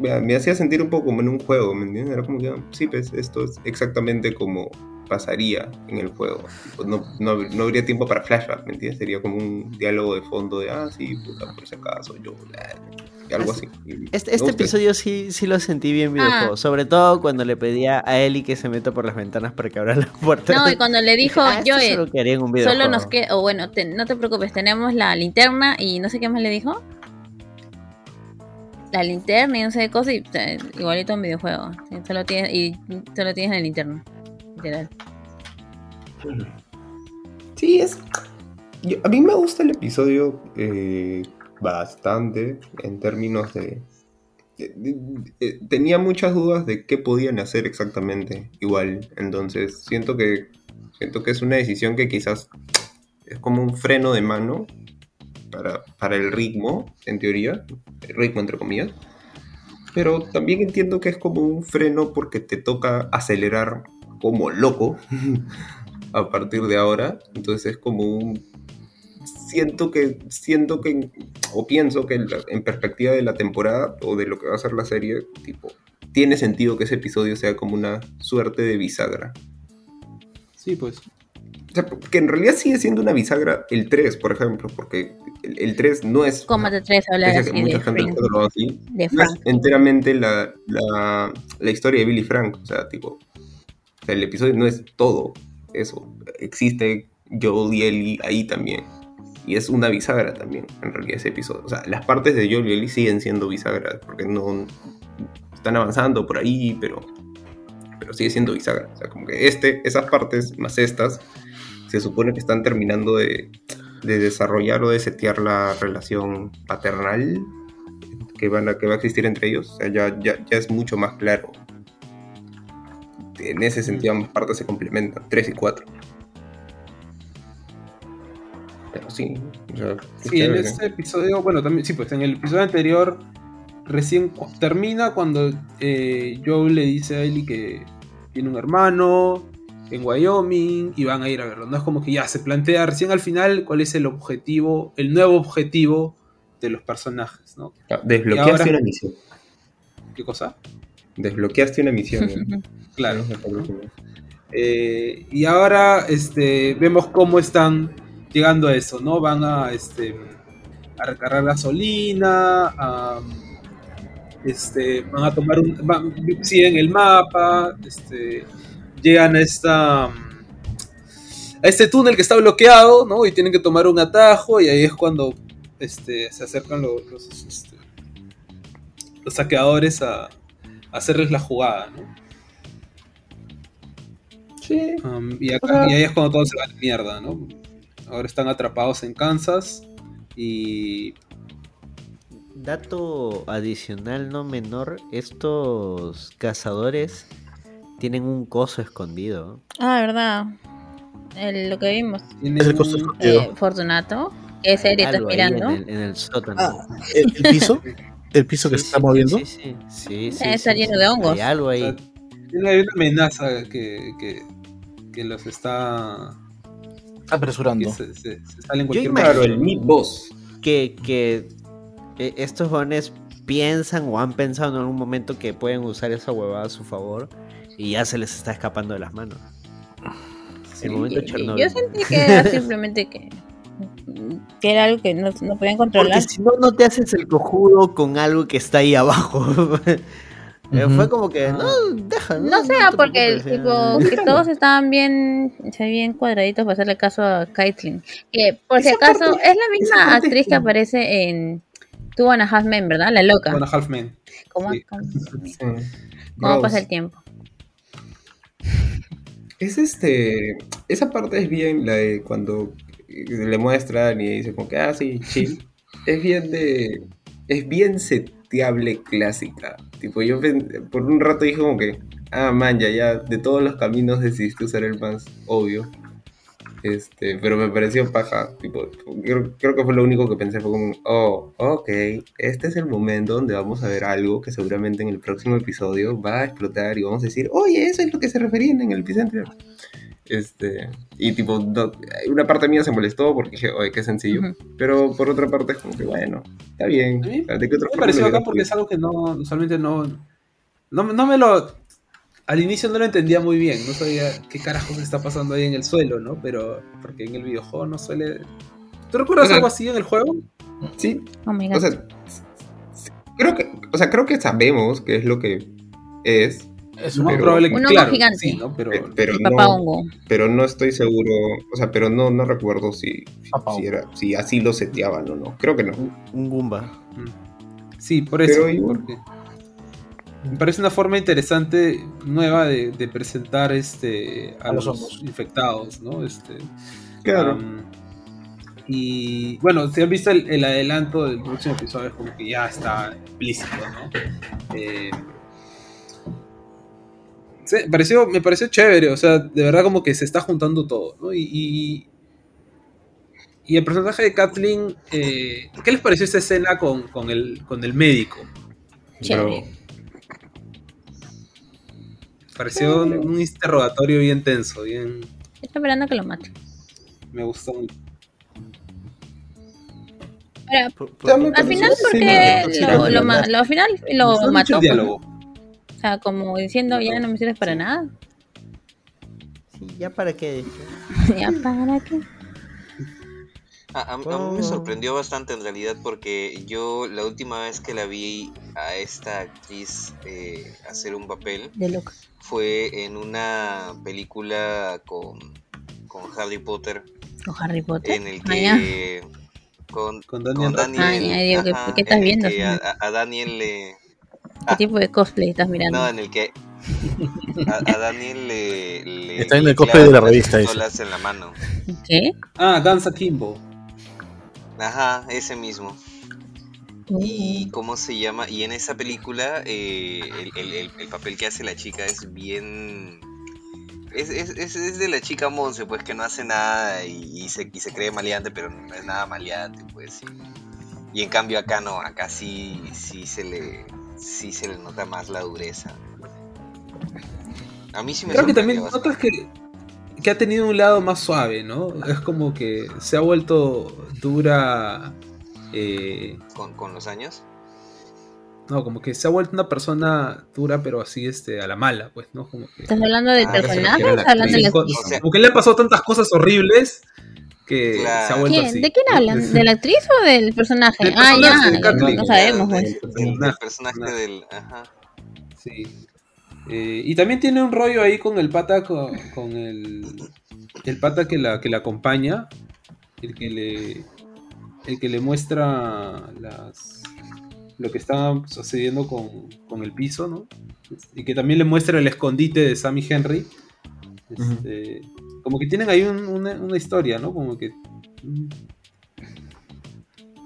[SPEAKER 5] Me, me hacía sentir un poco como en un juego, ¿me entiendes? Era como que, ah, sí, pues esto es exactamente como pasaría en el juego. No, no, no, habría tiempo para flashback, ¿me entiendes? Sería como un diálogo de fondo de, ah, sí, puta, por si acaso, yo, algo así.
[SPEAKER 1] Este, este episodio sí, sí lo sentí bien videojuego, ah. sobre todo cuando le pedía a Eli que se meta por las ventanas para que abra la puerta.
[SPEAKER 6] No, y cuando le dijo, ah, yo, solo, solo nos queda, o bueno, no te preocupes, tenemos la linterna y no sé qué más le dijo la linterna y no sé qué cosa y igualito un videojuego. Solo tienes, y solo tienes la linterna. Literal.
[SPEAKER 5] Sí, es. a mí me gusta el episodio eh, bastante en términos de, Tenía muchas dudas de qué podían hacer exactamente igual. Entonces, siento que. Siento que es una decisión que quizás es como un freno de mano para, para el ritmo, en teoría, el ritmo entre comillas, pero también entiendo que es como un freno porque te toca acelerar como loco [laughs] a partir de ahora, entonces es como un siento que siento que o pienso que en, perspectiva de la temporada o de lo que va a ser la serie, tipo tiene sentido que ese episodio sea como una suerte de bisagra.
[SPEAKER 3] Sí, pues.
[SPEAKER 5] O sea, que en realidad sigue siendo una bisagra el 3, por ejemplo, porque el, 3 no es.
[SPEAKER 6] Combate 3 habla así,
[SPEAKER 5] mucha de, gente lo así, de no es enteramente la, la, la, historia de Billy Frank. O sea, tipo. El episodio no es todo eso. Existe Joel y Ellie ahí también. Y es una bisagra también, en realidad, ese episodio. O sea, las partes de Joel y Ellie siguen siendo bisagras, porque no. Están avanzando por ahí, pero. Pero sigue siendo bisagra. O sea, como que este, esas partes, más estas, se supone que están terminando de de desarrollar o de setear la relación paternal que, van a, que va a existir entre ellos. O sea, ya, ya, ya es mucho más claro. En ese sentido, ambas partes se complementan, 3 y 4. Pero sí.
[SPEAKER 3] sí, en este episodio, bueno, también, sí, pues en el episodio anterior, recién termina cuando eh, Joe le dice a Ellie que tiene un hermano, en Wyoming y van a ir a verlo. No es como que ya se plantea recién al final cuál es el objetivo, el nuevo objetivo de los personajes, ¿no?
[SPEAKER 5] Desbloqueaste una misión.
[SPEAKER 3] ¿Qué cosa?
[SPEAKER 5] Desbloqueaste una misión. [laughs]
[SPEAKER 3] claro. Eh, y ahora este, vemos cómo están llegando a eso, ¿no? Van a, este, a recargar gasolina, a, este, van a tomar un... Van, siguen el mapa, este, llegan a esta a este túnel que está bloqueado, ¿no? Y tienen que tomar un atajo y ahí es cuando este, se acercan los, los, este, saqueadores a, hacerles la jugada, ¿no?
[SPEAKER 5] Sí.
[SPEAKER 3] Um, y, ahí es cuando todo se va a la mierda, ¿no? Ahora están atrapados en Kansas y...
[SPEAKER 1] Dato adicional no menor, estos cazadores tienen un coso escondido.
[SPEAKER 6] Ah, verdad. lo que vimos.
[SPEAKER 4] Es el coso escondido.
[SPEAKER 6] Eh, Fortunato. Es serio, estás mirando.
[SPEAKER 1] En el, sótano.
[SPEAKER 4] Ah, ¿el, piso? [laughs] ¿El piso que se está moviendo?
[SPEAKER 1] Sí, sí. sí, sí
[SPEAKER 6] está lleno de hongos.
[SPEAKER 1] Hay algo ahí.
[SPEAKER 3] Hay una amenaza que, que, que los está
[SPEAKER 4] apresurando.
[SPEAKER 3] Se, se, salen
[SPEAKER 5] cualquier Yo el mid boss.
[SPEAKER 1] Que, que eh, estos jóvenes piensan o han pensado en algún momento que pueden usar esa huevada a su favor y ya se les está escapando de las manos.
[SPEAKER 6] el momento Chernobyl. Yo sentí que era [laughs] simplemente que, que era algo que no, no podían controlar.
[SPEAKER 1] Porque si no, no te haces el cojudo con algo que está ahí abajo. [laughs] Eh, fue como que, no, deja.
[SPEAKER 6] No, no sea, porque tipo, que todos estaban bien, bien cuadraditos para hacerle caso a Kaitlyn. Que por si acaso, es la misma actriz que aparece en Two and a Half Men, ¿verdad? La loca.
[SPEAKER 3] Two and a Half Men.
[SPEAKER 6] ¿Cómo, [laughs] ¿cómo pasa el tiempo?
[SPEAKER 5] Es este. Esa parte es bien la de cuando le muestran y dice como que, ah, sí, chill. es bien de. Es bien seteable clásica. Tipo, yo por un rato dije como que, ah, man, ya, ya, de todos los caminos decidiste usar el más obvio. Este, pero me pareció paja. Tipo, creo, que fue lo único que pensé. Fue como, oh, ok, este es el momento donde vamos a ver algo que seguramente en el próximo episodio va a explotar y vamos a decir, oye, eso es lo que se referían en el episodio anterior. Este, y tipo, no- una parte mía se molestó porque dije, oye, qué sencillo.
[SPEAKER 6] Ujú.
[SPEAKER 5] Pero por otra parte es como que, bueno, está bien.
[SPEAKER 3] A mí
[SPEAKER 5] ¿De qué otra
[SPEAKER 3] Me
[SPEAKER 5] forma
[SPEAKER 3] pareció
[SPEAKER 5] lo
[SPEAKER 3] acá porque es algo que no, usualmente no, no, no me lo, al inicio no lo entendía muy bien, no sabía qué carajos está pasando ahí en el suelo, ¿no? Pero, porque en el videojuego no suele... ¿Tú recuerdas
[SPEAKER 5] O sea,
[SPEAKER 3] algo así en el juego?
[SPEAKER 5] Sí,
[SPEAKER 6] Oh my God.
[SPEAKER 5] o sea, creo que, o sea, creo que sabemos qué es lo que es,
[SPEAKER 4] Es un
[SPEAKER 5] pero-
[SPEAKER 3] probable que,
[SPEAKER 6] Un hongo
[SPEAKER 3] claro,
[SPEAKER 6] gigante.
[SPEAKER 3] sí, ¿no? Pero,
[SPEAKER 5] pe- pero
[SPEAKER 6] El papá
[SPEAKER 5] no,
[SPEAKER 6] hongo.
[SPEAKER 5] pero no estoy seguro, o sea, pero no, no recuerdo si, si,
[SPEAKER 4] hongo.
[SPEAKER 5] era, si así lo seteaban o no. Creo que no.
[SPEAKER 1] Un, un Goomba.
[SPEAKER 3] mm, sí, por eso,
[SPEAKER 5] Pero igual-
[SPEAKER 3] porque me parece una forma interesante, nueva de, de presentar este, a,
[SPEAKER 4] A los
[SPEAKER 3] los, infectados, ¿no? Este,
[SPEAKER 5] Claro.
[SPEAKER 3] Y bueno, si han visto el, el adelanto del próximo episodio, es como que ya está explícito, ¿no? Eh, sí, me pareció, me pareció chévere, o sea, de verdad como que se está juntando todo, ¿no? Y, y, y el personaje de Kathleen, eh, ¿qué les pareció esta escena con, con, el, con el médico?
[SPEAKER 6] Chévere.
[SPEAKER 3] Pareció un, un interrogatorio bien tenso, bien...
[SPEAKER 6] Estoy esperando que lo mate.
[SPEAKER 3] Me gustó mucho.
[SPEAKER 6] Al final, porque
[SPEAKER 5] escena
[SPEAKER 6] lo, lo, al final lo
[SPEAKER 3] mucho
[SPEAKER 6] mató.
[SPEAKER 3] el
[SPEAKER 6] ¿no?
[SPEAKER 3] diálogo.
[SPEAKER 6] O sea, como diciendo, ya no me sirves para nada.
[SPEAKER 1] Sí, ya para qué. [laughs]
[SPEAKER 6] ya, ¿para qué?
[SPEAKER 2] A, a- a mí
[SPEAKER 1] Oh.
[SPEAKER 2] me sorprendió bastante en realidad porque yo la última vez que la vi a esta actriz eh, hacer un papel
[SPEAKER 6] De
[SPEAKER 2] fue en una película con, con Harry Potter
[SPEAKER 6] O Harry Potter.
[SPEAKER 2] en el
[SPEAKER 6] Ah,
[SPEAKER 2] que con,
[SPEAKER 3] Con
[SPEAKER 2] con
[SPEAKER 3] Daniel
[SPEAKER 2] Daniel,
[SPEAKER 6] ¿qué-
[SPEAKER 2] ajá,
[SPEAKER 6] qué estás viendo,
[SPEAKER 2] a Daniel le
[SPEAKER 6] ¿Qué tipo de cosplay estás mirando?
[SPEAKER 2] no en el que a, a Daniel le, le
[SPEAKER 4] Está en el cosplay de la revista
[SPEAKER 2] en la mano
[SPEAKER 6] ¿Qué?
[SPEAKER 3] Ah, Guns Akimbo.
[SPEAKER 2] ajá ese mismo
[SPEAKER 6] Uh.
[SPEAKER 2] y cómo se llama y en esa película eh, el, el- el- el papel que hace la chica es bien es, es, es- es de la chica Monse pues que no hace nada y, y se, y se cree maleante pero no es nada maleante pues y, y en cambio acá no acá sí sí se le sí se le nota más la dureza a mí sí me
[SPEAKER 3] Creo que también notas que, que ha tenido un lado más suave, ¿no? Es como que se ha vuelto dura. eh,
[SPEAKER 2] con, con los años
[SPEAKER 3] no, como que se ha vuelto una persona dura, pero así este, a la mala, pues, ¿no? Como que,
[SPEAKER 6] ¿Estás hablando del
[SPEAKER 2] Ah,
[SPEAKER 6] personaje o estás hablando de la
[SPEAKER 5] actriz.
[SPEAKER 6] actriz?
[SPEAKER 2] O sea,
[SPEAKER 3] como que le han pasado tantas cosas horribles que
[SPEAKER 2] Claro.
[SPEAKER 3] se ha vuelto
[SPEAKER 6] ¿Quién?
[SPEAKER 3] así.
[SPEAKER 6] ¿De quién hablan? [laughs] ¿De la actriz o del personaje?
[SPEAKER 3] Del
[SPEAKER 6] ah,
[SPEAKER 3] personaje,
[SPEAKER 6] ya,
[SPEAKER 3] de
[SPEAKER 6] no,
[SPEAKER 3] Kathleen.
[SPEAKER 6] no sabemos,
[SPEAKER 2] Claro,
[SPEAKER 6] pues.
[SPEAKER 2] del- del
[SPEAKER 3] Personaje,
[SPEAKER 2] del ajá
[SPEAKER 3] Sí. Eh, y también tiene un rollo ahí con el pata, con, con el, el pata que la, que la acompaña, el que le, el que le muestra las, lo que está sucediendo con, con el piso, ¿no? Y que también le muestra el escondite de Sammy Henry. Este, Como que tienen ahí un- una, una historia, ¿no? Como que... mm,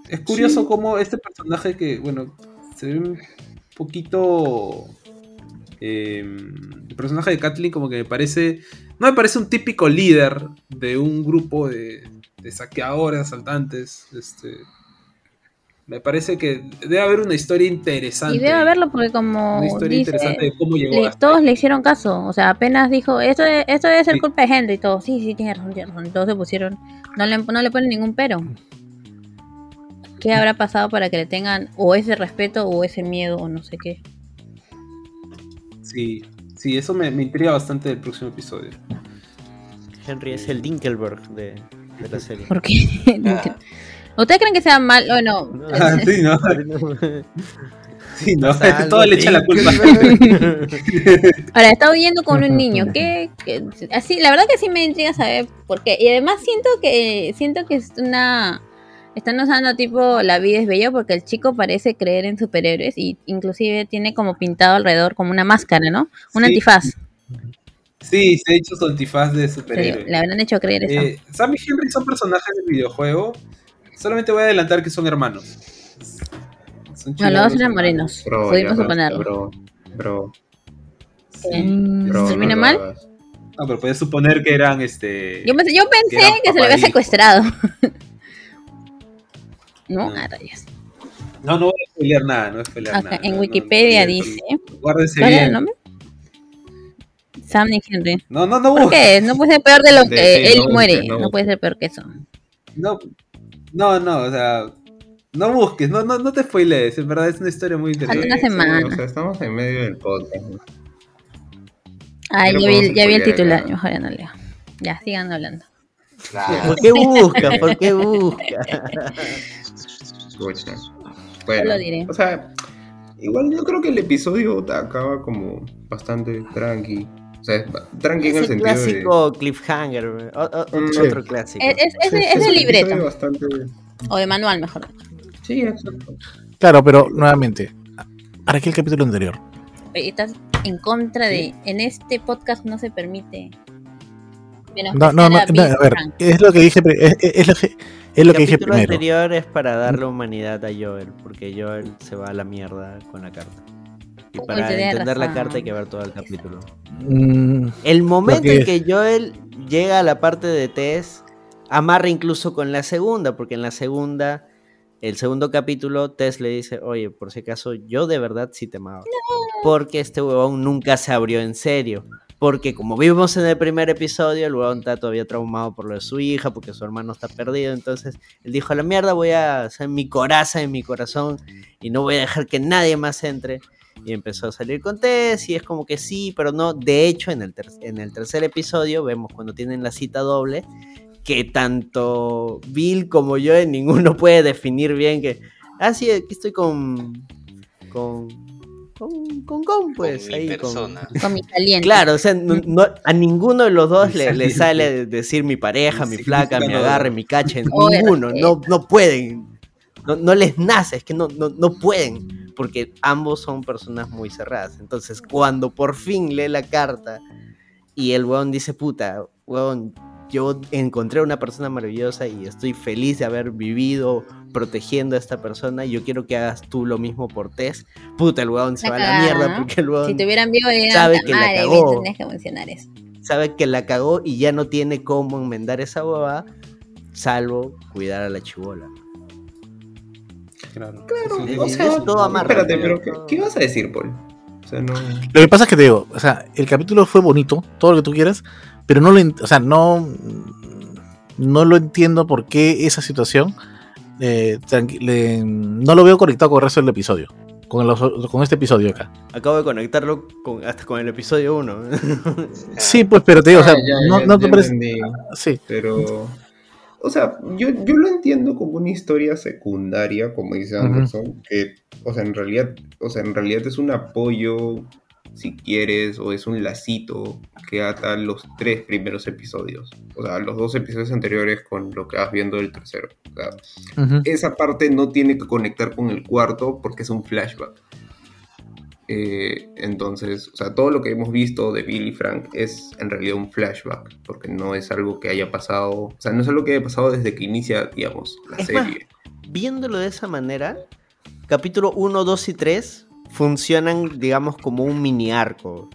[SPEAKER 3] Es curioso
[SPEAKER 5] Sí.
[SPEAKER 3] cómo este personaje que, bueno, se ve un poquito... eh, el personaje de Kathleen como que me parece... No me parece un típico líder de un grupo de, de saqueadores, asaltantes. Este, me parece que debe haber una historia interesante.
[SPEAKER 6] Y debe haberlo porque como
[SPEAKER 3] Una historia
[SPEAKER 6] dice,
[SPEAKER 3] interesante de cómo llegó
[SPEAKER 6] le-
[SPEAKER 3] hasta
[SPEAKER 6] todos
[SPEAKER 3] ahí.
[SPEAKER 6] le hicieron caso. O sea, apenas dijo, esto, esto debe ser
[SPEAKER 3] Sí.
[SPEAKER 6] culpa de Henry y todo. Sí, sí, tiene razón, tiene razón. Todos se pusieron, no le, no le ponen ningún pero. ¿Qué habrá pasado para que le tengan o ese respeto o ese miedo o no sé qué?
[SPEAKER 3] Sí, sí, eso me, me intriga bastante del próximo episodio.
[SPEAKER 1] Henry es el Dinkelberg de, de la serie.
[SPEAKER 6] ¿Por qué? [laughs]
[SPEAKER 2] Ah.
[SPEAKER 6] ¿Ustedes creen que sea mal? Bueno,
[SPEAKER 1] No. [laughs]
[SPEAKER 3] Ah, sí, ¿no? [laughs] Sí, ¿no? [laughs] Todo le echa la culpa.
[SPEAKER 6] Ahora, está huyendo con un niño. ¿Qué, qué- así, la verdad que sí me intriga saber por qué. Y además siento que siento que es una están usando tipo la vida es bella porque el chico parece creer en superhéroes y inclusive tiene como pintado alrededor como una máscara, ¿no? Un
[SPEAKER 3] Sí.
[SPEAKER 6] antifaz.
[SPEAKER 3] Sí, se ha hecho su antifaz de
[SPEAKER 6] Sí,
[SPEAKER 3] superhéroe.
[SPEAKER 6] le habrán hecho creer eso.
[SPEAKER 3] Eh, Sam y Henry son personajes del videojuego. Solamente voy a adelantar que son hermanos. Son
[SPEAKER 6] no, los dos eran morenos.
[SPEAKER 5] Bro,
[SPEAKER 6] Pudimos suponerlo.
[SPEAKER 5] Bro, bro,
[SPEAKER 3] Sí.
[SPEAKER 5] Bro,
[SPEAKER 6] ¿Termina
[SPEAKER 5] no
[SPEAKER 6] mal?
[SPEAKER 3] No, pero puedes suponer que eran este.
[SPEAKER 6] Yo pensé, yo pensé que se lo había secuestrado. [laughs] no,
[SPEAKER 3] No.
[SPEAKER 6] rayos.
[SPEAKER 3] No, no voy a spoilear nada, no voy a spoilear nada.
[SPEAKER 6] en
[SPEAKER 3] no,
[SPEAKER 6] Wikipedia
[SPEAKER 3] no,
[SPEAKER 6] dice.
[SPEAKER 3] Guárdense
[SPEAKER 6] ¿Cuál era
[SPEAKER 3] bien.
[SPEAKER 6] el nombre? Sam ni Henry.
[SPEAKER 3] No, no, no
[SPEAKER 6] ¿Por qué? No puede ser peor de lo que él
[SPEAKER 5] no
[SPEAKER 6] muere.
[SPEAKER 5] no
[SPEAKER 6] no puede ser peor que eso.
[SPEAKER 3] No, no, no, o sea, no busques, no, no, no te spoilees, en verdad es una historia muy interesante.
[SPEAKER 6] una semana.
[SPEAKER 5] O sea, estamos en medio del podcast. ¿no?
[SPEAKER 6] Ay, ya vi, ya vi el titular.
[SPEAKER 5] claro.
[SPEAKER 6] Mejor ya no leo. Ya, sigan hablando.
[SPEAKER 1] ¿Por qué busca? ¿Por qué busca?
[SPEAKER 5] Escucha.
[SPEAKER 6] lo
[SPEAKER 5] Bueno,
[SPEAKER 6] diré.
[SPEAKER 5] o sea, igual yo creo que el episodio acaba como bastante tranqui. O sea, tranqui en el sentido de...
[SPEAKER 1] clásico cliffhanger, o- o- otro,
[SPEAKER 5] Mm,
[SPEAKER 1] otro clásico.
[SPEAKER 6] Es, es, es de,
[SPEAKER 5] Sí,
[SPEAKER 6] es de libreto.
[SPEAKER 5] Bastante...
[SPEAKER 6] O de manual, mejor.
[SPEAKER 5] Sí, exacto.
[SPEAKER 4] Claro, pero nuevamente, ¿para qué el capítulo anterior?
[SPEAKER 6] Estás en contra de. En este podcast no se permite.
[SPEAKER 4] No, no, no, a ver, es lo que dije, es, es- es lo que, es lo que
[SPEAKER 1] el
[SPEAKER 4] dije
[SPEAKER 1] capítulo
[SPEAKER 4] primero.
[SPEAKER 1] anterior es para darle humanidad a Joel, porque Joel se va a la mierda con la carta. Y para entender la carta hay que ver todo el capítulo.
[SPEAKER 4] Mm,
[SPEAKER 1] El momento
[SPEAKER 4] que-
[SPEAKER 1] en que Joel llega a la parte de Tess, amarra incluso con la segunda, porque en la segunda, el segundo capítulo, Tess le dice, oye, por si acaso, yo de verdad sí te amaba. Porque este huevón nunca se abrió en serio. Porque como vimos en el primer episodio, el huevón está todavía traumado por lo de su hija, porque su hermano está perdido. Entonces, él dijo, a la mierda voy a hacer mi coraza en mi corazón y no voy a dejar que nadie más entre. Y empezó a salir con Tess y es como que sí, pero no. De hecho, en el, ter- en el tercer episodio vemos cuando tienen la cita doble que tanto Bill como yo en ninguno [laughs] puede definir bien que, ah, sí, aquí estoy con... con... con, con, con, pues,
[SPEAKER 2] Con mi
[SPEAKER 1] ahí, con-
[SPEAKER 2] persona. [laughs]
[SPEAKER 6] Con mi caliente.
[SPEAKER 1] Claro, o sea, no- no- a ninguno de los dos
[SPEAKER 3] Mi
[SPEAKER 1] le, le sale decir mi pareja, mi
[SPEAKER 3] Sí,
[SPEAKER 1] flaca, mi agarre, mi cache. [laughs] Ninguno,
[SPEAKER 6] respeto.
[SPEAKER 1] no, no pueden. No, no les nace, es que no, no, no pueden. Porque ambos son personas muy cerradas. Entonces, cuando por fin lee la carta y el weón dice, puta, weón, yo encontré una persona maravillosa y estoy feliz de haber vivido protegiendo a esta persona. y Yo quiero que hagas tú lo mismo por Tess. Puta, el weón se
[SPEAKER 6] La
[SPEAKER 1] va a la mierda porque el weón
[SPEAKER 6] Si te hubieran vivo, dirían,
[SPEAKER 1] sabe
[SPEAKER 6] "Puta
[SPEAKER 1] que la
[SPEAKER 6] madre,
[SPEAKER 1] cagó".
[SPEAKER 6] bien, tenés que mencionar eso.
[SPEAKER 1] sabe que la cagó y ya no tiene cómo enmendar esa hueva, salvo cuidar a la chivola.
[SPEAKER 3] Claro.
[SPEAKER 5] Claro,
[SPEAKER 1] Sí,
[SPEAKER 5] o sea,
[SPEAKER 1] es todo amarrado,
[SPEAKER 5] espérate, pero ¿qué,
[SPEAKER 1] todo.
[SPEAKER 5] qué ibas a decir, Paul? O sea, no...
[SPEAKER 4] Lo que pasa es que te digo, o sea, el capítulo fue bonito, todo lo que tú quieras, pero no lo, o sea, no, no lo entiendo por qué esa situación eh, le- no lo veo conectado con el resto del episodio, con, el- con este episodio acá.
[SPEAKER 1] Acabo de conectarlo con, hasta con el episodio 1.
[SPEAKER 4] Sí, pues, pero te digo, o sea,
[SPEAKER 5] Ah, ya,
[SPEAKER 4] no,
[SPEAKER 5] ya,
[SPEAKER 4] no te parece.
[SPEAKER 5] entendí.
[SPEAKER 4] Sí,
[SPEAKER 5] Pero, o sea, yo, yo lo entiendo como una historia secundaria, como dice. Anderson, que, o sea, en realidad, o sea, en realidad es un apoyo, si quieres, o es un lacito que ata los tres primeros episodios. O sea, los dos episodios anteriores con lo que vas viendo del tercero. O sea,
[SPEAKER 4] ujú.
[SPEAKER 5] esa parte no tiene que conectar con el cuarto porque es un flashback. Eh, entonces, o sea, todo lo que hemos visto de Billy Frank es en realidad un flashback, porque no es algo que haya pasado, o sea, no es algo que haya pasado desde que inicia, digamos, la
[SPEAKER 1] Es más,
[SPEAKER 5] serie.
[SPEAKER 1] Viéndolo de esa manera, capítulo 1, 2 y 3 funcionan, digamos, como un mini arco.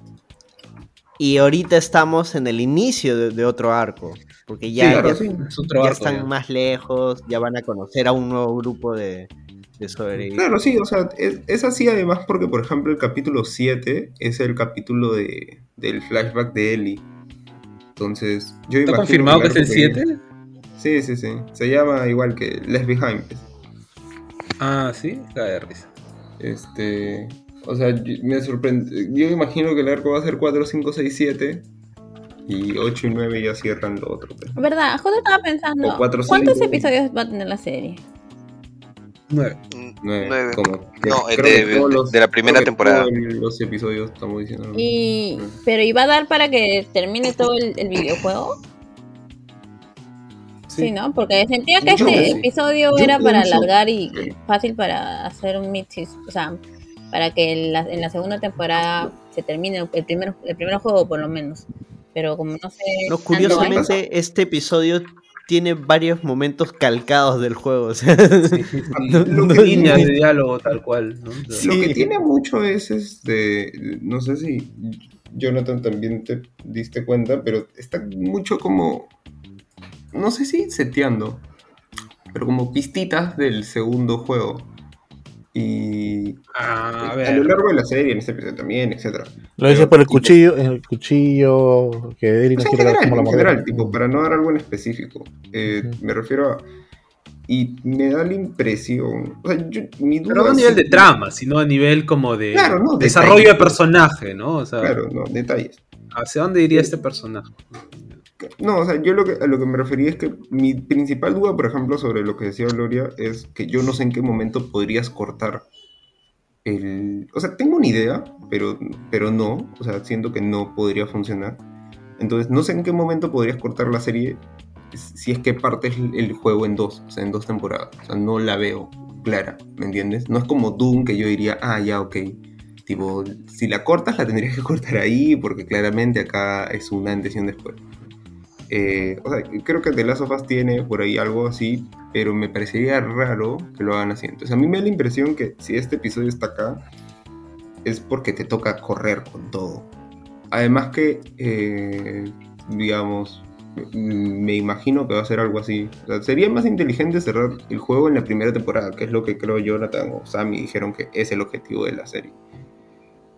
[SPEAKER 1] Y ahorita estamos en el inicio de, de otro arco. Porque ya,
[SPEAKER 5] Sí, claro,
[SPEAKER 1] ya-
[SPEAKER 5] sí.
[SPEAKER 3] Es otro
[SPEAKER 1] ya
[SPEAKER 3] arco,
[SPEAKER 1] están
[SPEAKER 3] ya.
[SPEAKER 1] más lejos, ya van a conocer a un nuevo grupo de, de sobrevivientes.
[SPEAKER 5] Claro, sí, o sea, es, es así además porque, por ejemplo, el capítulo 7 es el capítulo de, del flashback de Ellie. Entonces, yo
[SPEAKER 3] ¿Está
[SPEAKER 5] imagino
[SPEAKER 3] confirmado que es el
[SPEAKER 5] algo
[SPEAKER 3] 7?
[SPEAKER 5] Sí, sí, sí. Se llama igual que Left Behind. pues.
[SPEAKER 3] Ah, sí, cae de risa.
[SPEAKER 5] Este. O sea, me sorprende. Yo imagino que el arco va a ser 4, 5, 6, 7. Y 8 y 9 ya cierran lo otro.
[SPEAKER 6] ¿Verdad? Justo estaba pensando,
[SPEAKER 5] O cuatro,
[SPEAKER 6] ¿cuántos
[SPEAKER 5] cinco.
[SPEAKER 6] episodios va a tener la serie?
[SPEAKER 3] 9.
[SPEAKER 2] Mm,
[SPEAKER 5] Nueve,
[SPEAKER 2] Nueve.
[SPEAKER 5] como que
[SPEAKER 2] No,
[SPEAKER 5] creo
[SPEAKER 2] de-
[SPEAKER 5] que todos
[SPEAKER 2] de-
[SPEAKER 5] los-
[SPEAKER 2] de la primera temporada.
[SPEAKER 5] Los episodios estamos diciendo.
[SPEAKER 6] Y, pero ¿iba a dar para que termine todo el, el videojuego? Sí, ¿no? Porque sentía que
[SPEAKER 5] Yo
[SPEAKER 6] este
[SPEAKER 5] sí.
[SPEAKER 6] episodio
[SPEAKER 5] Yo
[SPEAKER 6] era para alargar y fácil para hacer un mix, o sea, para que en la, en la segunda temporada se termine el primer, el primer juego por lo menos. Pero como no sé...
[SPEAKER 1] No, curiosamente, este episodio tiene varios momentos calcados del juego. o sea, [laughs] no-
[SPEAKER 5] Lo
[SPEAKER 1] no-
[SPEAKER 5] que
[SPEAKER 3] Líneas
[SPEAKER 5] tiene-
[SPEAKER 3] de diálogo tal cual, ¿no? O sea,
[SPEAKER 1] Sí.
[SPEAKER 5] Lo que tiene mucho es este. No sé si Jonathan también te diste cuenta, pero está mucho como. No sé si seteando, pero como pistitas del segundo juego. Y
[SPEAKER 3] Ah, a
[SPEAKER 5] a,
[SPEAKER 3] ver.
[SPEAKER 5] lo largo de la serie, en este episodio también, etcétera.
[SPEAKER 4] Lo dices por el
[SPEAKER 5] tipo,
[SPEAKER 4] cuchillo, el cuchillo que Eri no
[SPEAKER 5] en
[SPEAKER 4] quiere
[SPEAKER 5] general,
[SPEAKER 4] cómo la
[SPEAKER 5] general, tipo, para no dar algo en específico. Eh,
[SPEAKER 4] Ujú.
[SPEAKER 5] Me refiero a. Y me da la impresión. O sea, yo, mi duda.
[SPEAKER 3] Pero no a nivel
[SPEAKER 5] sí-
[SPEAKER 3] de trama, sino a nivel como de
[SPEAKER 5] Claro, no,
[SPEAKER 3] desarrollo
[SPEAKER 5] detalles.
[SPEAKER 3] de personaje, ¿no? O sea,
[SPEAKER 5] Claro, no, detalles.
[SPEAKER 3] ¿hacia dónde iría este personaje?
[SPEAKER 5] No, o sea, yo lo que, a lo que me refería es que mi principal duda, por ejemplo, sobre lo que decía Gloria, es que yo no sé en qué momento podrías cortar el... O sea, tengo una idea, pero, pero no. O sea, siento que no podría funcionar. Entonces, no sé en qué momento podrías cortar la serie si es que partes el juego en dos, o sea, en dos temporadas. O sea, no la veo clara, ¿me entiendes? No es como Doom que yo diría, ah, ya, ok. Tipo, si la cortas, la tendrías que cortar ahí, porque claramente acá es un antes y un después. Eh, o sea, creo que The Last of Us tiene por ahí algo así, pero me parecería raro que lo hagan así. Entonces, a mí me da la impresión que si este episodio está acá, es porque te toca correr con todo. Además que, eh, digamos, m- me imagino que va a ser algo así. O sea, sería más inteligente cerrar el juego en la primera temporada, que es lo que creo Jonathan o Sammy dijeron que es el objetivo de la serie.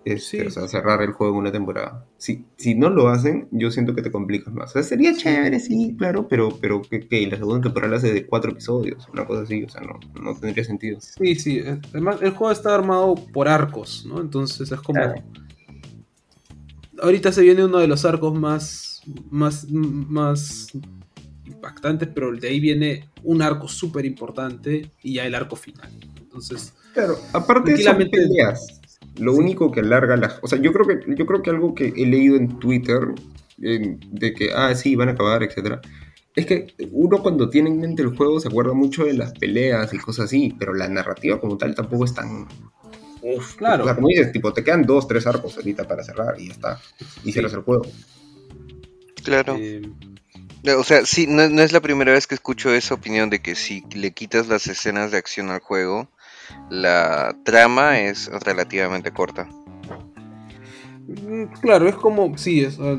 [SPEAKER 5] Este,
[SPEAKER 3] Sí.
[SPEAKER 5] O sea, cerrar el juego en una temporada. Si, si no lo hacen, yo siento que te complicas más. O sea, sería chévere, sí, claro, pero, pero que, que la segunda temporada la hace de cuatro episodios, una cosa así, o sea, no, no tendría sentido.
[SPEAKER 3] Sí, sí. eh, Además, el juego está armado por arcos, ¿no? Entonces es como.
[SPEAKER 5] Claro.
[SPEAKER 3] Ahorita se viene uno de los arcos más. más. más impactantes, pero de ahí viene un arco súper importante y ya el arco final. Entonces,
[SPEAKER 5] Claro, aparte de
[SPEAKER 3] Tranquilamente-
[SPEAKER 5] peleas, lo único que alarga las... O sea, yo creo que, yo creo que algo que he leído en Twitter, en- de que, ah, sí, van a acabar, etcétera, es que uno cuando tiene en mente el juego se acuerda mucho de las peleas y cosas así, pero la narrativa como tal tampoco es tan... Uf,
[SPEAKER 3] Claro.
[SPEAKER 5] O sea, como dices, tipo, te quedan dos, tres arcos ahorita para cerrar y ya está. Y cierras el juego.
[SPEAKER 2] Claro.
[SPEAKER 3] eh,
[SPEAKER 2] Eh, O sea, sí, no, no es la primera vez que escucho esa opinión de que si le quitas las escenas de acción al juego, la trama es relativamente corta.
[SPEAKER 3] mm, claro, es como. Sí, es. ah,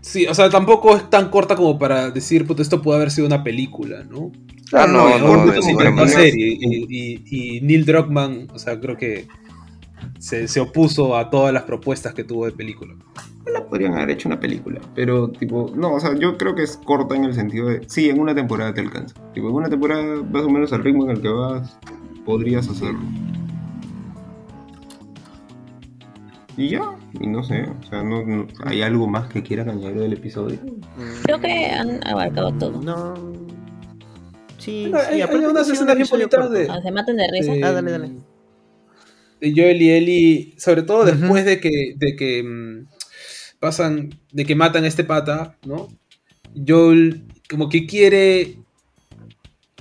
[SPEAKER 3] sí, o sea, tampoco es tan corta como para decir, puta, esto puede haber sido una película, ¿no?
[SPEAKER 2] Ah, no, no,
[SPEAKER 3] algún
[SPEAKER 2] de
[SPEAKER 3] punto se
[SPEAKER 2] ninguna
[SPEAKER 3] intentó
[SPEAKER 2] manera.
[SPEAKER 3] hacer y, y- y- y Neil Druckmann, o sea, creo que se, se opuso a todas las propuestas que tuvo de película.
[SPEAKER 5] la podrían haber hecho una película. Pero, tipo, no, o sea, yo creo que es corta en el sentido de, sí, en una temporada te alcanza. Tipo, en una temporada, más o menos al ritmo en el que vas, podrías hacerlo. Y ya, y no sé, o sea, no, no- ¿hay algo más que quieran añadir del episodio?
[SPEAKER 6] Creo que han abarcado todo.
[SPEAKER 1] No. Sí,
[SPEAKER 3] Bueno,
[SPEAKER 1] sí,
[SPEAKER 3] hay- hay unas escenas bien bonitas de-
[SPEAKER 6] Ah, se matan de risa.
[SPEAKER 3] Eh,
[SPEAKER 1] Ah, dale, dale.
[SPEAKER 3] de Joel y Ellie, sobre todo después de que, de que mm, pasan, de que matan a este pata, ¿no? Joel como que quiere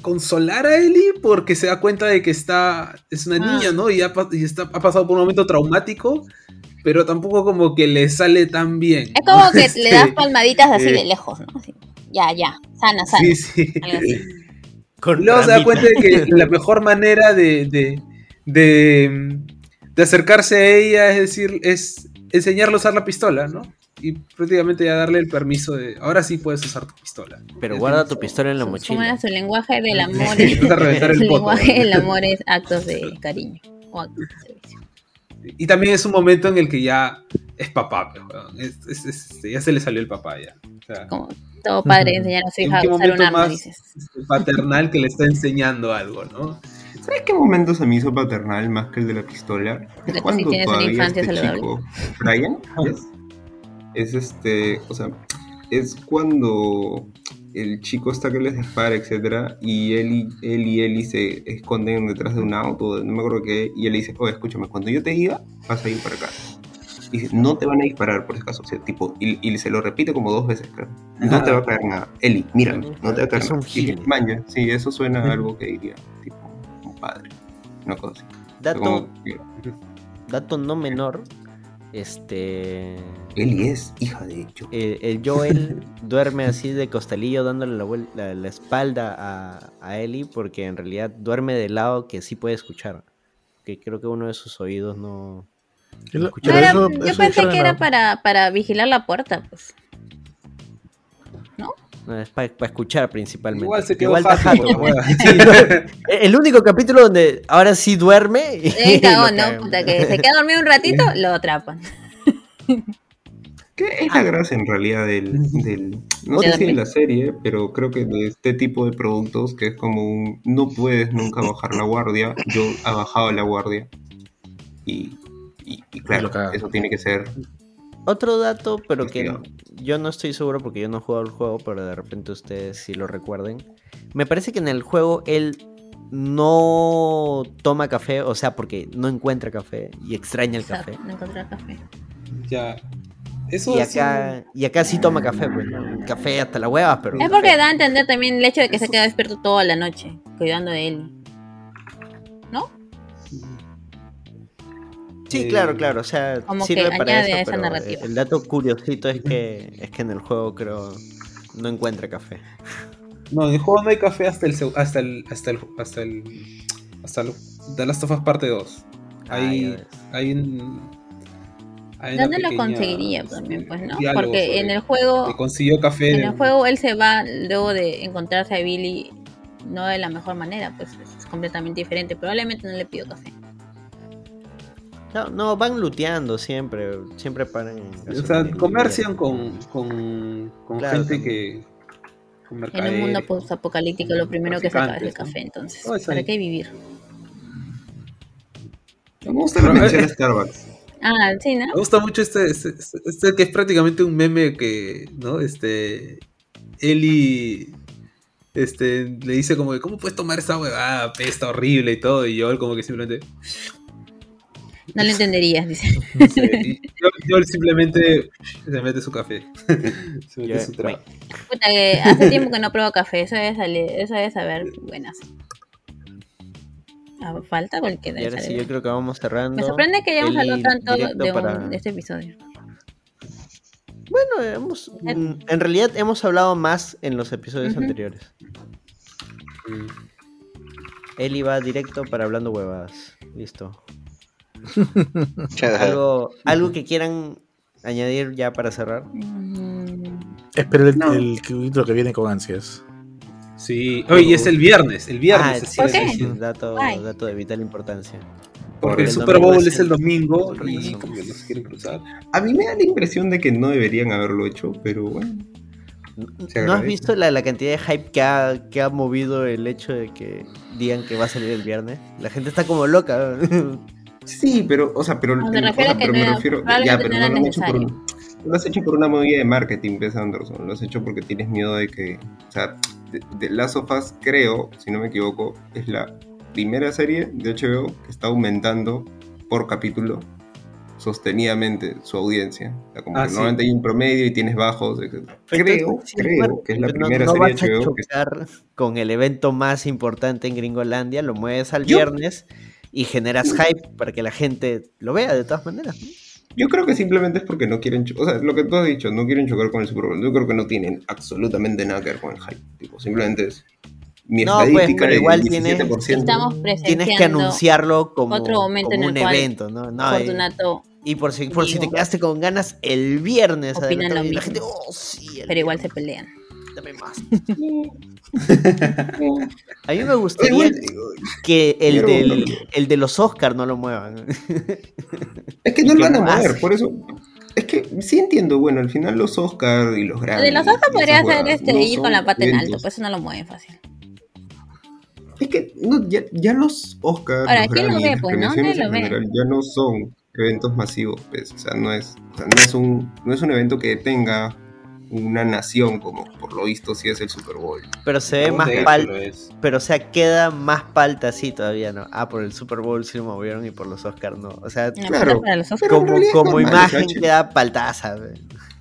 [SPEAKER 3] consolar a Ellie porque se da cuenta de que está, es una
[SPEAKER 6] Ah.
[SPEAKER 3] niña, ¿no? Y, ha, y está, ha pasado por un momento traumático, pero tampoco como que le sale tan bien.
[SPEAKER 6] Es como
[SPEAKER 3] ¿no?
[SPEAKER 6] que
[SPEAKER 3] Este,
[SPEAKER 6] le das [laughs] palmaditas así
[SPEAKER 3] eh,
[SPEAKER 6] de lejos, ¿no? Así, ya, ya, sana, sana.
[SPEAKER 3] Sí, sí.
[SPEAKER 6] Algo así.
[SPEAKER 3] Luego se da cuenta de que [laughs] la mejor manera de, de, de, de acercarse a ella es decir, es enseñarle a usar la pistola, ¿no? Y prácticamente ya darle el permiso de ahora sí puedes usar tu pistola.
[SPEAKER 1] Pero
[SPEAKER 3] Es
[SPEAKER 1] guarda tu pistola en la
[SPEAKER 6] ¿Cómo
[SPEAKER 1] mochila.
[SPEAKER 6] era su lenguaje del amor?
[SPEAKER 3] A [laughs] reventar el
[SPEAKER 6] su
[SPEAKER 3] poto.
[SPEAKER 6] lenguaje del amor es actos de cariño o actos de servicio.
[SPEAKER 3] Y también es un momento en el que ya es papá, pues, weón. Es- es- es- ya se le salió el papá ya. O sea,
[SPEAKER 6] Como todo padre enseñar a su
[SPEAKER 3] ¿en
[SPEAKER 6] hija a usar un arma,
[SPEAKER 3] más
[SPEAKER 6] dices.
[SPEAKER 3] paternal que le está enseñando algo, ¿no?
[SPEAKER 5] ¿Sabes qué momento se me hizo paternal más que el de la pistola? Es cuando
[SPEAKER 6] una
[SPEAKER 5] todavía este
[SPEAKER 6] saludable.
[SPEAKER 5] chico, Brian, yes, es este, o sea, es cuando el chico está que les dispara, etcétera, y él y él y Ellie se esconden detrás de un auto, no me acuerdo qué, y él dice, oye, escúchame, cuando yo te diga, vas a ir para acá. Y dice, no te van a disparar por si acaso, o sea, tipo, y, y se lo repite como dos veces, creo. No te va a caer nada. Eli, mírame, no te va a caer nada. Y
[SPEAKER 1] gil.
[SPEAKER 5] "Maña, sí, eso suena a algo que diría, tipo, un padre, una cosa así.
[SPEAKER 1] Dato,
[SPEAKER 5] Como
[SPEAKER 1] dato no menor. Este.
[SPEAKER 5] Eli es hija de hecho.
[SPEAKER 1] El, el Joel [laughs] duerme así de costalillo dándole la, la- la espalda a, a Ellie porque en realidad duerme del lado que sí puede escuchar. Que creo que uno de sus oídos no...
[SPEAKER 6] No, era-
[SPEAKER 4] eso-
[SPEAKER 6] yo
[SPEAKER 4] eso
[SPEAKER 6] pensé que era para, para vigilar la puerta, pues.
[SPEAKER 1] No, es para escuchar principalmente.
[SPEAKER 3] Igual se quedó
[SPEAKER 1] Igual
[SPEAKER 3] fácil. [laughs]
[SPEAKER 1] Sí, no, el único capítulo donde ahora sí duerme. y
[SPEAKER 6] Eh, [laughs] cagón, ¿no? Puta, que se queda dormido un ratito, [laughs] lo atrapan.
[SPEAKER 5] ¿Qué es la gracia en realidad del, del- no sé si
[SPEAKER 6] dormir.
[SPEAKER 5] la serie, pero creo que de este tipo de productos que es como un no puedes nunca bajar la guardia, yo he bajado la guardia y, y, y claro, eso tiene que ser
[SPEAKER 1] Otro dato, pero que yo no estoy seguro porque yo no he jugado el juego, pero de repente ustedes sí lo recuerden. Me parece que en el juego él no toma café, o sea, porque no encuentra café y extraña el
[SPEAKER 6] Exacto,
[SPEAKER 1] café.
[SPEAKER 6] no encontrar café.
[SPEAKER 3] Ya. Eso
[SPEAKER 1] Y
[SPEAKER 3] es
[SPEAKER 1] acá, y acá sí toma café, pues, ¿no? Café hasta las huevas, pero.
[SPEAKER 6] Es porque
[SPEAKER 1] café.
[SPEAKER 6] da a entender también el hecho de que se queda despierto toda la noche, cuidando de él.
[SPEAKER 1] Sí,
[SPEAKER 3] Eh,
[SPEAKER 1] claro, claro. O sea,
[SPEAKER 6] Como
[SPEAKER 1] sirve
[SPEAKER 6] que
[SPEAKER 1] para
[SPEAKER 6] añade
[SPEAKER 1] eso,
[SPEAKER 6] a esa
[SPEAKER 1] pero
[SPEAKER 6] narrativa.
[SPEAKER 1] el dato curiosito es que es que en el juego creo no encuentra café.
[SPEAKER 3] No, en el juego no hay café hasta el hasta el hasta el hasta el hasta el The Last of Us parte 2.
[SPEAKER 1] Ah,
[SPEAKER 3] Hay hay un hay
[SPEAKER 6] ¿Dónde lo conseguiría también, pues, no? Porque
[SPEAKER 3] sobre
[SPEAKER 6] en el juego,
[SPEAKER 3] que consiguió café
[SPEAKER 6] en el juego él se va luego de encontrarse a Billy no de la mejor manera, pues es completamente diferente. Probablemente no le pidió café.
[SPEAKER 1] No, no, van luteando siempre, siempre paran. en
[SPEAKER 3] o sea, comercian con con, con
[SPEAKER 1] Claro,
[SPEAKER 3] gente
[SPEAKER 1] también.
[SPEAKER 3] que con
[SPEAKER 6] En un mundo post-apocalíptico lo primero que se acaba es el café, entonces,
[SPEAKER 3] Oh,
[SPEAKER 6] ¿para qué vivir?
[SPEAKER 5] me gusta la mención Starbucks.
[SPEAKER 6] Ah, sí, ¿no?
[SPEAKER 3] Me gusta mucho este, este, este- este que es prácticamente un meme que, ¿no? Este, Eli, este, le dice como que, ¿cómo puedes tomar esa huevada? Pesta horrible y todo, y yo como que simplemente,
[SPEAKER 6] No lo entenderías, dice. [laughs]
[SPEAKER 3] no sé, [laughs] y yo, yo simplemente se mete su café, [laughs] se mete
[SPEAKER 1] Yo-
[SPEAKER 3] su trago.
[SPEAKER 6] Puta, que hace tiempo que no pruebo café, eso debe salir, eso debe saber buenas. Ah, Falta cualquier
[SPEAKER 1] Y ahora sí, yo creo que vamos cerrando.
[SPEAKER 6] Me sorprende que hayamos hablado tanto de, un-
[SPEAKER 1] para-
[SPEAKER 6] de este episodio.
[SPEAKER 1] Bueno, hemos, mm, en realidad hemos hablado más en los episodios anteriores.
[SPEAKER 3] Mm.
[SPEAKER 1] Eli va directo para hablando huevadas. Listo. ¿Algo, algo que quieran añadir ya para cerrar?
[SPEAKER 4] Espero el,
[SPEAKER 5] No.
[SPEAKER 4] el capítulo que viene con ansias.
[SPEAKER 3] Sí, oye, y es el viernes, el viernes.
[SPEAKER 1] Ah,
[SPEAKER 3] es
[SPEAKER 1] sí,
[SPEAKER 6] ¿Por
[SPEAKER 1] sí,
[SPEAKER 6] qué?
[SPEAKER 1] sí, dato, dato de vital importancia.
[SPEAKER 3] porque el
[SPEAKER 1] el
[SPEAKER 3] Super Bowl
[SPEAKER 1] es
[SPEAKER 3] el domingo y
[SPEAKER 1] regreso.
[SPEAKER 3] como que no se quieren cruzar.
[SPEAKER 5] A mí me da la impresión de que no deberían haberlo hecho, pero bueno.
[SPEAKER 1] ¿No has visto la, la cantidad de hype que ha, que ha movido el hecho de que digan que va a salir el viernes? La gente está como loca. [laughs]
[SPEAKER 5] Sí, pero, o sea, pero,
[SPEAKER 6] No, me
[SPEAKER 5] o sea,
[SPEAKER 6] refiero a que
[SPEAKER 5] pero
[SPEAKER 6] no
[SPEAKER 5] me refiero, ya, pero
[SPEAKER 6] no
[SPEAKER 5] lo han hecho por, no lo has hecho por una movida de marketing, Wes Anderson, lo has hecho porque tienes miedo de que, o sea, de, de Last of Us, creo, si no me equivoco, es la primera serie de HBO que está aumentando por capítulo sostenidamente su audiencia. O sea, como
[SPEAKER 3] Ah,
[SPEAKER 5] que
[SPEAKER 3] sí.
[SPEAKER 5] normalmente hay un promedio y tienes bajos, etc. Creo,
[SPEAKER 1] Sí,
[SPEAKER 5] creo
[SPEAKER 1] bueno,
[SPEAKER 5] que es la
[SPEAKER 1] no-
[SPEAKER 5] primera
[SPEAKER 1] no,
[SPEAKER 5] serie
[SPEAKER 1] vas a
[SPEAKER 5] de HBO que
[SPEAKER 1] chocar con el evento más importante en Gringolandia, lo mueves al
[SPEAKER 5] Yo-
[SPEAKER 1] viernes y generas hype para que la gente lo vea de todas maneras. ¿no?
[SPEAKER 5] Yo creo que simplemente es porque no quieren, o sea, lo que tú has dicho, no quieren chocar con el Super Bowl. Yo creo que no tienen absolutamente nada que ver con el hype. Tipo, simplemente es mi
[SPEAKER 1] No, pues,
[SPEAKER 5] estadística
[SPEAKER 1] pero igual tiene-
[SPEAKER 5] 17%.
[SPEAKER 6] Estamos presenciando
[SPEAKER 1] Tienes que anunciarlo como,
[SPEAKER 6] otro momento
[SPEAKER 1] como
[SPEAKER 6] en
[SPEAKER 1] un
[SPEAKER 6] el cual
[SPEAKER 1] evento, ¿no? No, y-
[SPEAKER 6] Fortunato,
[SPEAKER 1] y por si, por si te quedaste con ganas el viernes,
[SPEAKER 6] Opinan lo
[SPEAKER 1] y la
[SPEAKER 6] mismo.
[SPEAKER 1] gente, oh, sí,
[SPEAKER 6] pero igual se pelean.
[SPEAKER 1] dame más. [laughs] A mí me gustaría
[SPEAKER 5] Igual,
[SPEAKER 1] que el, del, el de los Oscars no lo muevan.
[SPEAKER 5] es que
[SPEAKER 1] ¿Y
[SPEAKER 5] no lo van a mover, por eso. Es que sí entiendo, bueno, al final los Oscar y los
[SPEAKER 6] El
[SPEAKER 5] Grammys.
[SPEAKER 6] de los Oscar
[SPEAKER 5] y
[SPEAKER 6] podría
[SPEAKER 5] huevadas
[SPEAKER 6] este
[SPEAKER 5] no
[SPEAKER 6] ir con la pata en alto,
[SPEAKER 5] eventos.
[SPEAKER 6] pues eso no lo mueven fácil.
[SPEAKER 5] Es que no, ya, ya los Oscars,
[SPEAKER 6] Ahora,
[SPEAKER 5] los
[SPEAKER 6] ¿quién lo
[SPEAKER 5] Grammys,
[SPEAKER 6] ve,
[SPEAKER 5] las
[SPEAKER 6] pues, no? Nadie lo ve.
[SPEAKER 5] general ya no son eventos masivos, pues, o sea, no es, o sea, no es un, no es un evento que tenga una nación como por lo visto sí es el Super Bowl.
[SPEAKER 1] Pero se ve más palta. Pero o sea, queda más palta así todavía, ¿no? Ah, por el Super Bowl sí lo movieron y por los Oscars no. O sea,
[SPEAKER 5] Claro.
[SPEAKER 1] como, como imagen queda paltaza.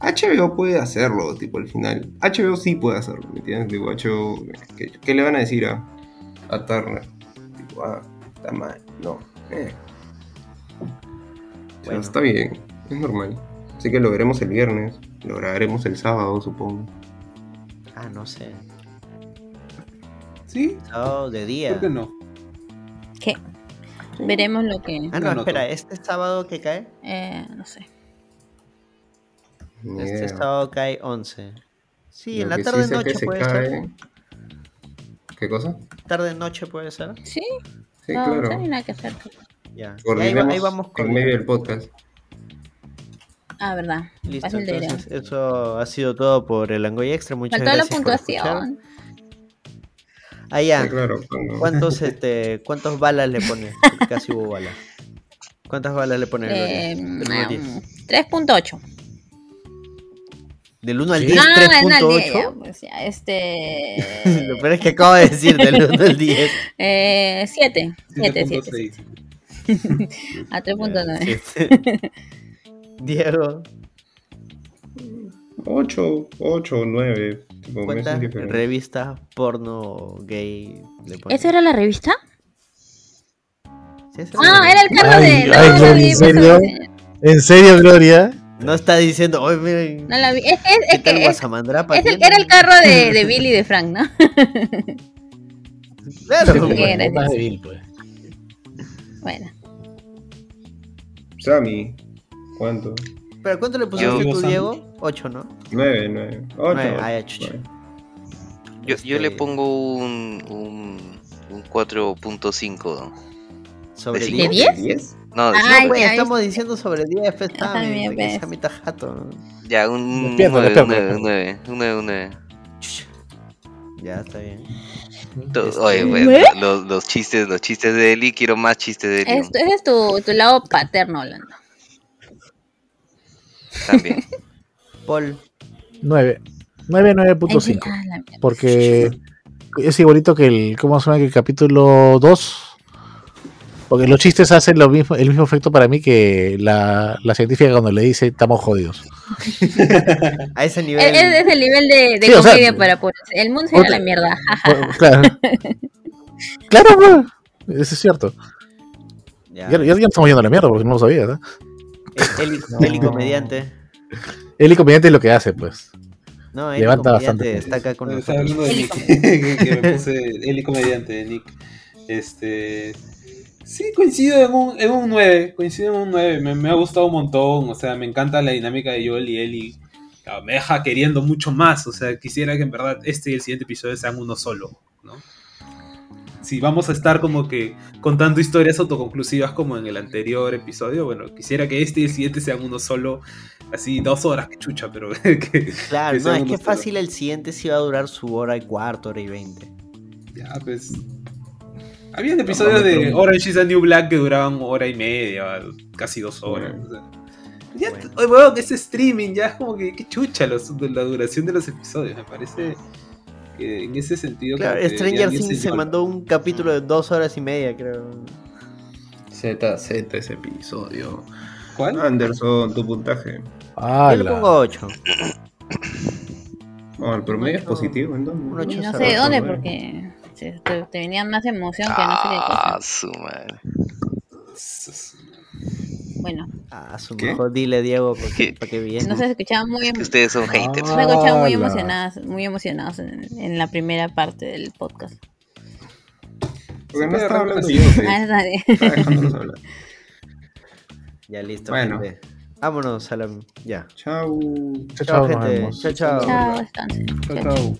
[SPEAKER 5] HBO puede hacerlo, tipo, al final. HBO sí puede hacerlo, ¿me entiendes? Digo, HBO, ¿qué, qué le van a decir a, a Turner? Tipo, ah, está mal, no. Eh. O sea,
[SPEAKER 1] Bueno.
[SPEAKER 5] está bien, es normal. Así que lo veremos el viernes, lo grabaremos el sábado, supongo.
[SPEAKER 1] Ah, no sé.
[SPEAKER 3] ¿Sí?
[SPEAKER 1] Sábado de día.
[SPEAKER 3] ¿Por qué no?
[SPEAKER 6] ¿Qué? Veremos lo que.
[SPEAKER 1] Ah, no, espera, ¿este sábado que cae?
[SPEAKER 6] Eh, no sé.
[SPEAKER 1] Este sábado cae 11. Sí,
[SPEAKER 7] Lo
[SPEAKER 1] en la
[SPEAKER 7] que sí
[SPEAKER 1] tarde
[SPEAKER 7] sé que
[SPEAKER 1] noche
[SPEAKER 7] se
[SPEAKER 1] puede
[SPEAKER 7] cae-
[SPEAKER 1] ser.
[SPEAKER 7] ¿Qué cosa?
[SPEAKER 1] Tarde noche puede ser.
[SPEAKER 6] Sí,
[SPEAKER 7] Sí,
[SPEAKER 6] no,
[SPEAKER 7] claro.
[SPEAKER 6] no hay nada que hacer.
[SPEAKER 1] Ya. Y ahí, vamos
[SPEAKER 7] en medio del podcast.
[SPEAKER 6] Ah, verdad.
[SPEAKER 1] Listo, entonces eso ha sido todo por el Angoy Extra. Muchas
[SPEAKER 6] Faltó la
[SPEAKER 1] gracias escuchar.
[SPEAKER 6] puntuación.
[SPEAKER 1] Ah, ya.
[SPEAKER 7] Sí, claro.
[SPEAKER 1] ¿Cuántos, [laughs] este, ¿Cuántos balas le pone? Casi hubo balas. ¿Cuántas balas le pone?
[SPEAKER 6] Eh,
[SPEAKER 1] Gloria? Del 1 al 10.
[SPEAKER 6] mm, 3.8.
[SPEAKER 1] Del 1 al
[SPEAKER 4] Sí.
[SPEAKER 1] 10,
[SPEAKER 6] Ah, en el día,
[SPEAKER 1] 3.8.
[SPEAKER 6] ya, pues ya, este. [laughs]
[SPEAKER 1] Lo peor es que acabo de decir del 1 al 10.
[SPEAKER 6] Eh, 7. 7, 7.
[SPEAKER 3] 7.6.
[SPEAKER 6] A 3.9. [laughs]
[SPEAKER 1] Diego,
[SPEAKER 7] 8, 8, 9. Tipo, me
[SPEAKER 1] ¿cuántas
[SPEAKER 7] hacen diferente.
[SPEAKER 1] revistas porno gay le pones?
[SPEAKER 6] ¿Esa era la revista?
[SPEAKER 1] Sí,
[SPEAKER 6] Ah, era el carro
[SPEAKER 4] Ay,
[SPEAKER 6] de.
[SPEAKER 4] ay,
[SPEAKER 6] no,
[SPEAKER 4] ¿en serio? ¿En serio, Gloria?
[SPEAKER 1] No está diciendo, oye, miren,
[SPEAKER 6] No la vi. Es, es,
[SPEAKER 1] ¿qué
[SPEAKER 6] es, que es, el, era el carro de, de Billy y de Frank, ¿no? [laughs]
[SPEAKER 1] Claro,
[SPEAKER 6] Sí, era
[SPEAKER 4] Más
[SPEAKER 6] ese.
[SPEAKER 4] débil, pues.
[SPEAKER 6] Bueno.
[SPEAKER 7] Sammy, ¿cuánto?
[SPEAKER 1] ¿Pero cuánto le pusiste
[SPEAKER 3] Yo-
[SPEAKER 1] tú, Diego? 8, ¿no?
[SPEAKER 7] 9, 9. 8.
[SPEAKER 1] Nueve, ah.
[SPEAKER 2] Yo, yo le
[SPEAKER 1] Este,
[SPEAKER 2] pongo un, un, un 4.5.
[SPEAKER 1] ¿Sobre
[SPEAKER 2] ¿De
[SPEAKER 1] 10?
[SPEAKER 6] 10?
[SPEAKER 7] 10?
[SPEAKER 2] No, de
[SPEAKER 6] Ay,
[SPEAKER 1] estamos diciendo sobre 10, pues, sea mitad jato.
[SPEAKER 2] ya, un
[SPEAKER 4] Despierta,
[SPEAKER 2] 9,
[SPEAKER 4] despierta.
[SPEAKER 2] un 9, un 9, un 9.
[SPEAKER 1] Chucha. Ya, está bien. Este-
[SPEAKER 2] Oye, los, los chistes, los chistes de Eli, quiero más chistes de Eli.
[SPEAKER 6] Esto, ese es tu, tu lado paterno hablando.
[SPEAKER 2] También. [laughs]
[SPEAKER 1] Paul,
[SPEAKER 4] 9. 9, 9.5.
[SPEAKER 6] Ah, la mierda.
[SPEAKER 4] Porque es igualito que el. ¿Cómo se llama? Que el capítulo 2. Porque los chistes hacen lo mismo, el mismo efecto para mí que la, la científica cuando le dice estamos jodidos. [laughs]
[SPEAKER 1] a ese
[SPEAKER 6] Es,
[SPEAKER 1] nivel.
[SPEAKER 6] es es el nivel de, de
[SPEAKER 4] Sí, o sea,
[SPEAKER 6] comedia para pobres. El mundo será
[SPEAKER 4] otra-
[SPEAKER 6] la mierda.
[SPEAKER 4] Claro. [laughs] claro, pues, Eso es cierto.
[SPEAKER 1] Ya.
[SPEAKER 4] Ya, ya, ya estamos yendo a la mierda porque no lo sabía, ¿no? [laughs]
[SPEAKER 1] Eli, Eli comediante.
[SPEAKER 4] El comediante es lo que hace, pues.
[SPEAKER 1] No, Eli
[SPEAKER 4] Levanta
[SPEAKER 1] comediante
[SPEAKER 4] bastante
[SPEAKER 1] está acá con
[SPEAKER 3] Estaba
[SPEAKER 1] nosotros.
[SPEAKER 3] hablando de
[SPEAKER 6] Eli
[SPEAKER 3] Nick, [laughs] que me puse Eli comediante de Nick. Este. Sí, coincido en un, en un 9. Coincido en un 9. Me, me ha gustado un montón. O sea, me encanta la dinámica de Joel y Eli. Claro, me deja queriendo mucho más. O sea, quisiera que en verdad este y el siguiente episodio sean uno solo. ¿no? Si vamos a estar como que contando historias autoconclusivas como en el anterior episodio, bueno, quisiera que este y el siguiente sean uno solo. Así, dos horas, que chucha, pero [laughs] que,
[SPEAKER 1] Claro,
[SPEAKER 3] que
[SPEAKER 1] no, es que
[SPEAKER 3] solo.
[SPEAKER 1] fácil el siguiente sí va a durar su hora y cuarto, hora y veinte.
[SPEAKER 3] Ya, pues. Habían episodios de Orange is the New Black que duraban hora y media, casi dos horas. o sea. Ya,
[SPEAKER 1] Bueno.
[SPEAKER 3] oye, weón, ese streaming ya es como que, qué chucha los- la duración de los episodios. Me parece que en ese sentido.
[SPEAKER 1] Claro,
[SPEAKER 3] como que
[SPEAKER 1] Stranger Things se mandó un capítulo de dos horas y media, creo.
[SPEAKER 7] Z, Z ese episodio.
[SPEAKER 3] ¿Cuál?
[SPEAKER 7] Anderson, tu puntaje.
[SPEAKER 4] Ah,
[SPEAKER 1] Yo le pongo 8. [clears throat]
[SPEAKER 7] Oh, el promedio es positivo, entonces.
[SPEAKER 1] Un ocho
[SPEAKER 6] Y no
[SPEAKER 1] se
[SPEAKER 6] sé de dónde,
[SPEAKER 7] ¿no?
[SPEAKER 6] porque te, te venía más emoción que no sé qué
[SPEAKER 2] Ah, su madre.
[SPEAKER 6] Bueno.
[SPEAKER 1] Ah, su mejor dile Diego porque, porque.
[SPEAKER 6] No se escuchaban muy
[SPEAKER 2] em- ustedes son haters.
[SPEAKER 6] Muy emocionadas, muy emocionados en, la primera parte del podcast.
[SPEAKER 7] Porque no
[SPEAKER 3] ¿sí?
[SPEAKER 6] Ah, [laughs]
[SPEAKER 1] ya listo.
[SPEAKER 7] Bueno.
[SPEAKER 1] Gente. Vámonos a ya.
[SPEAKER 4] Chao.
[SPEAKER 1] Chao, gente. Chao,
[SPEAKER 3] chao.
[SPEAKER 6] Chao, chao.
[SPEAKER 3] chao.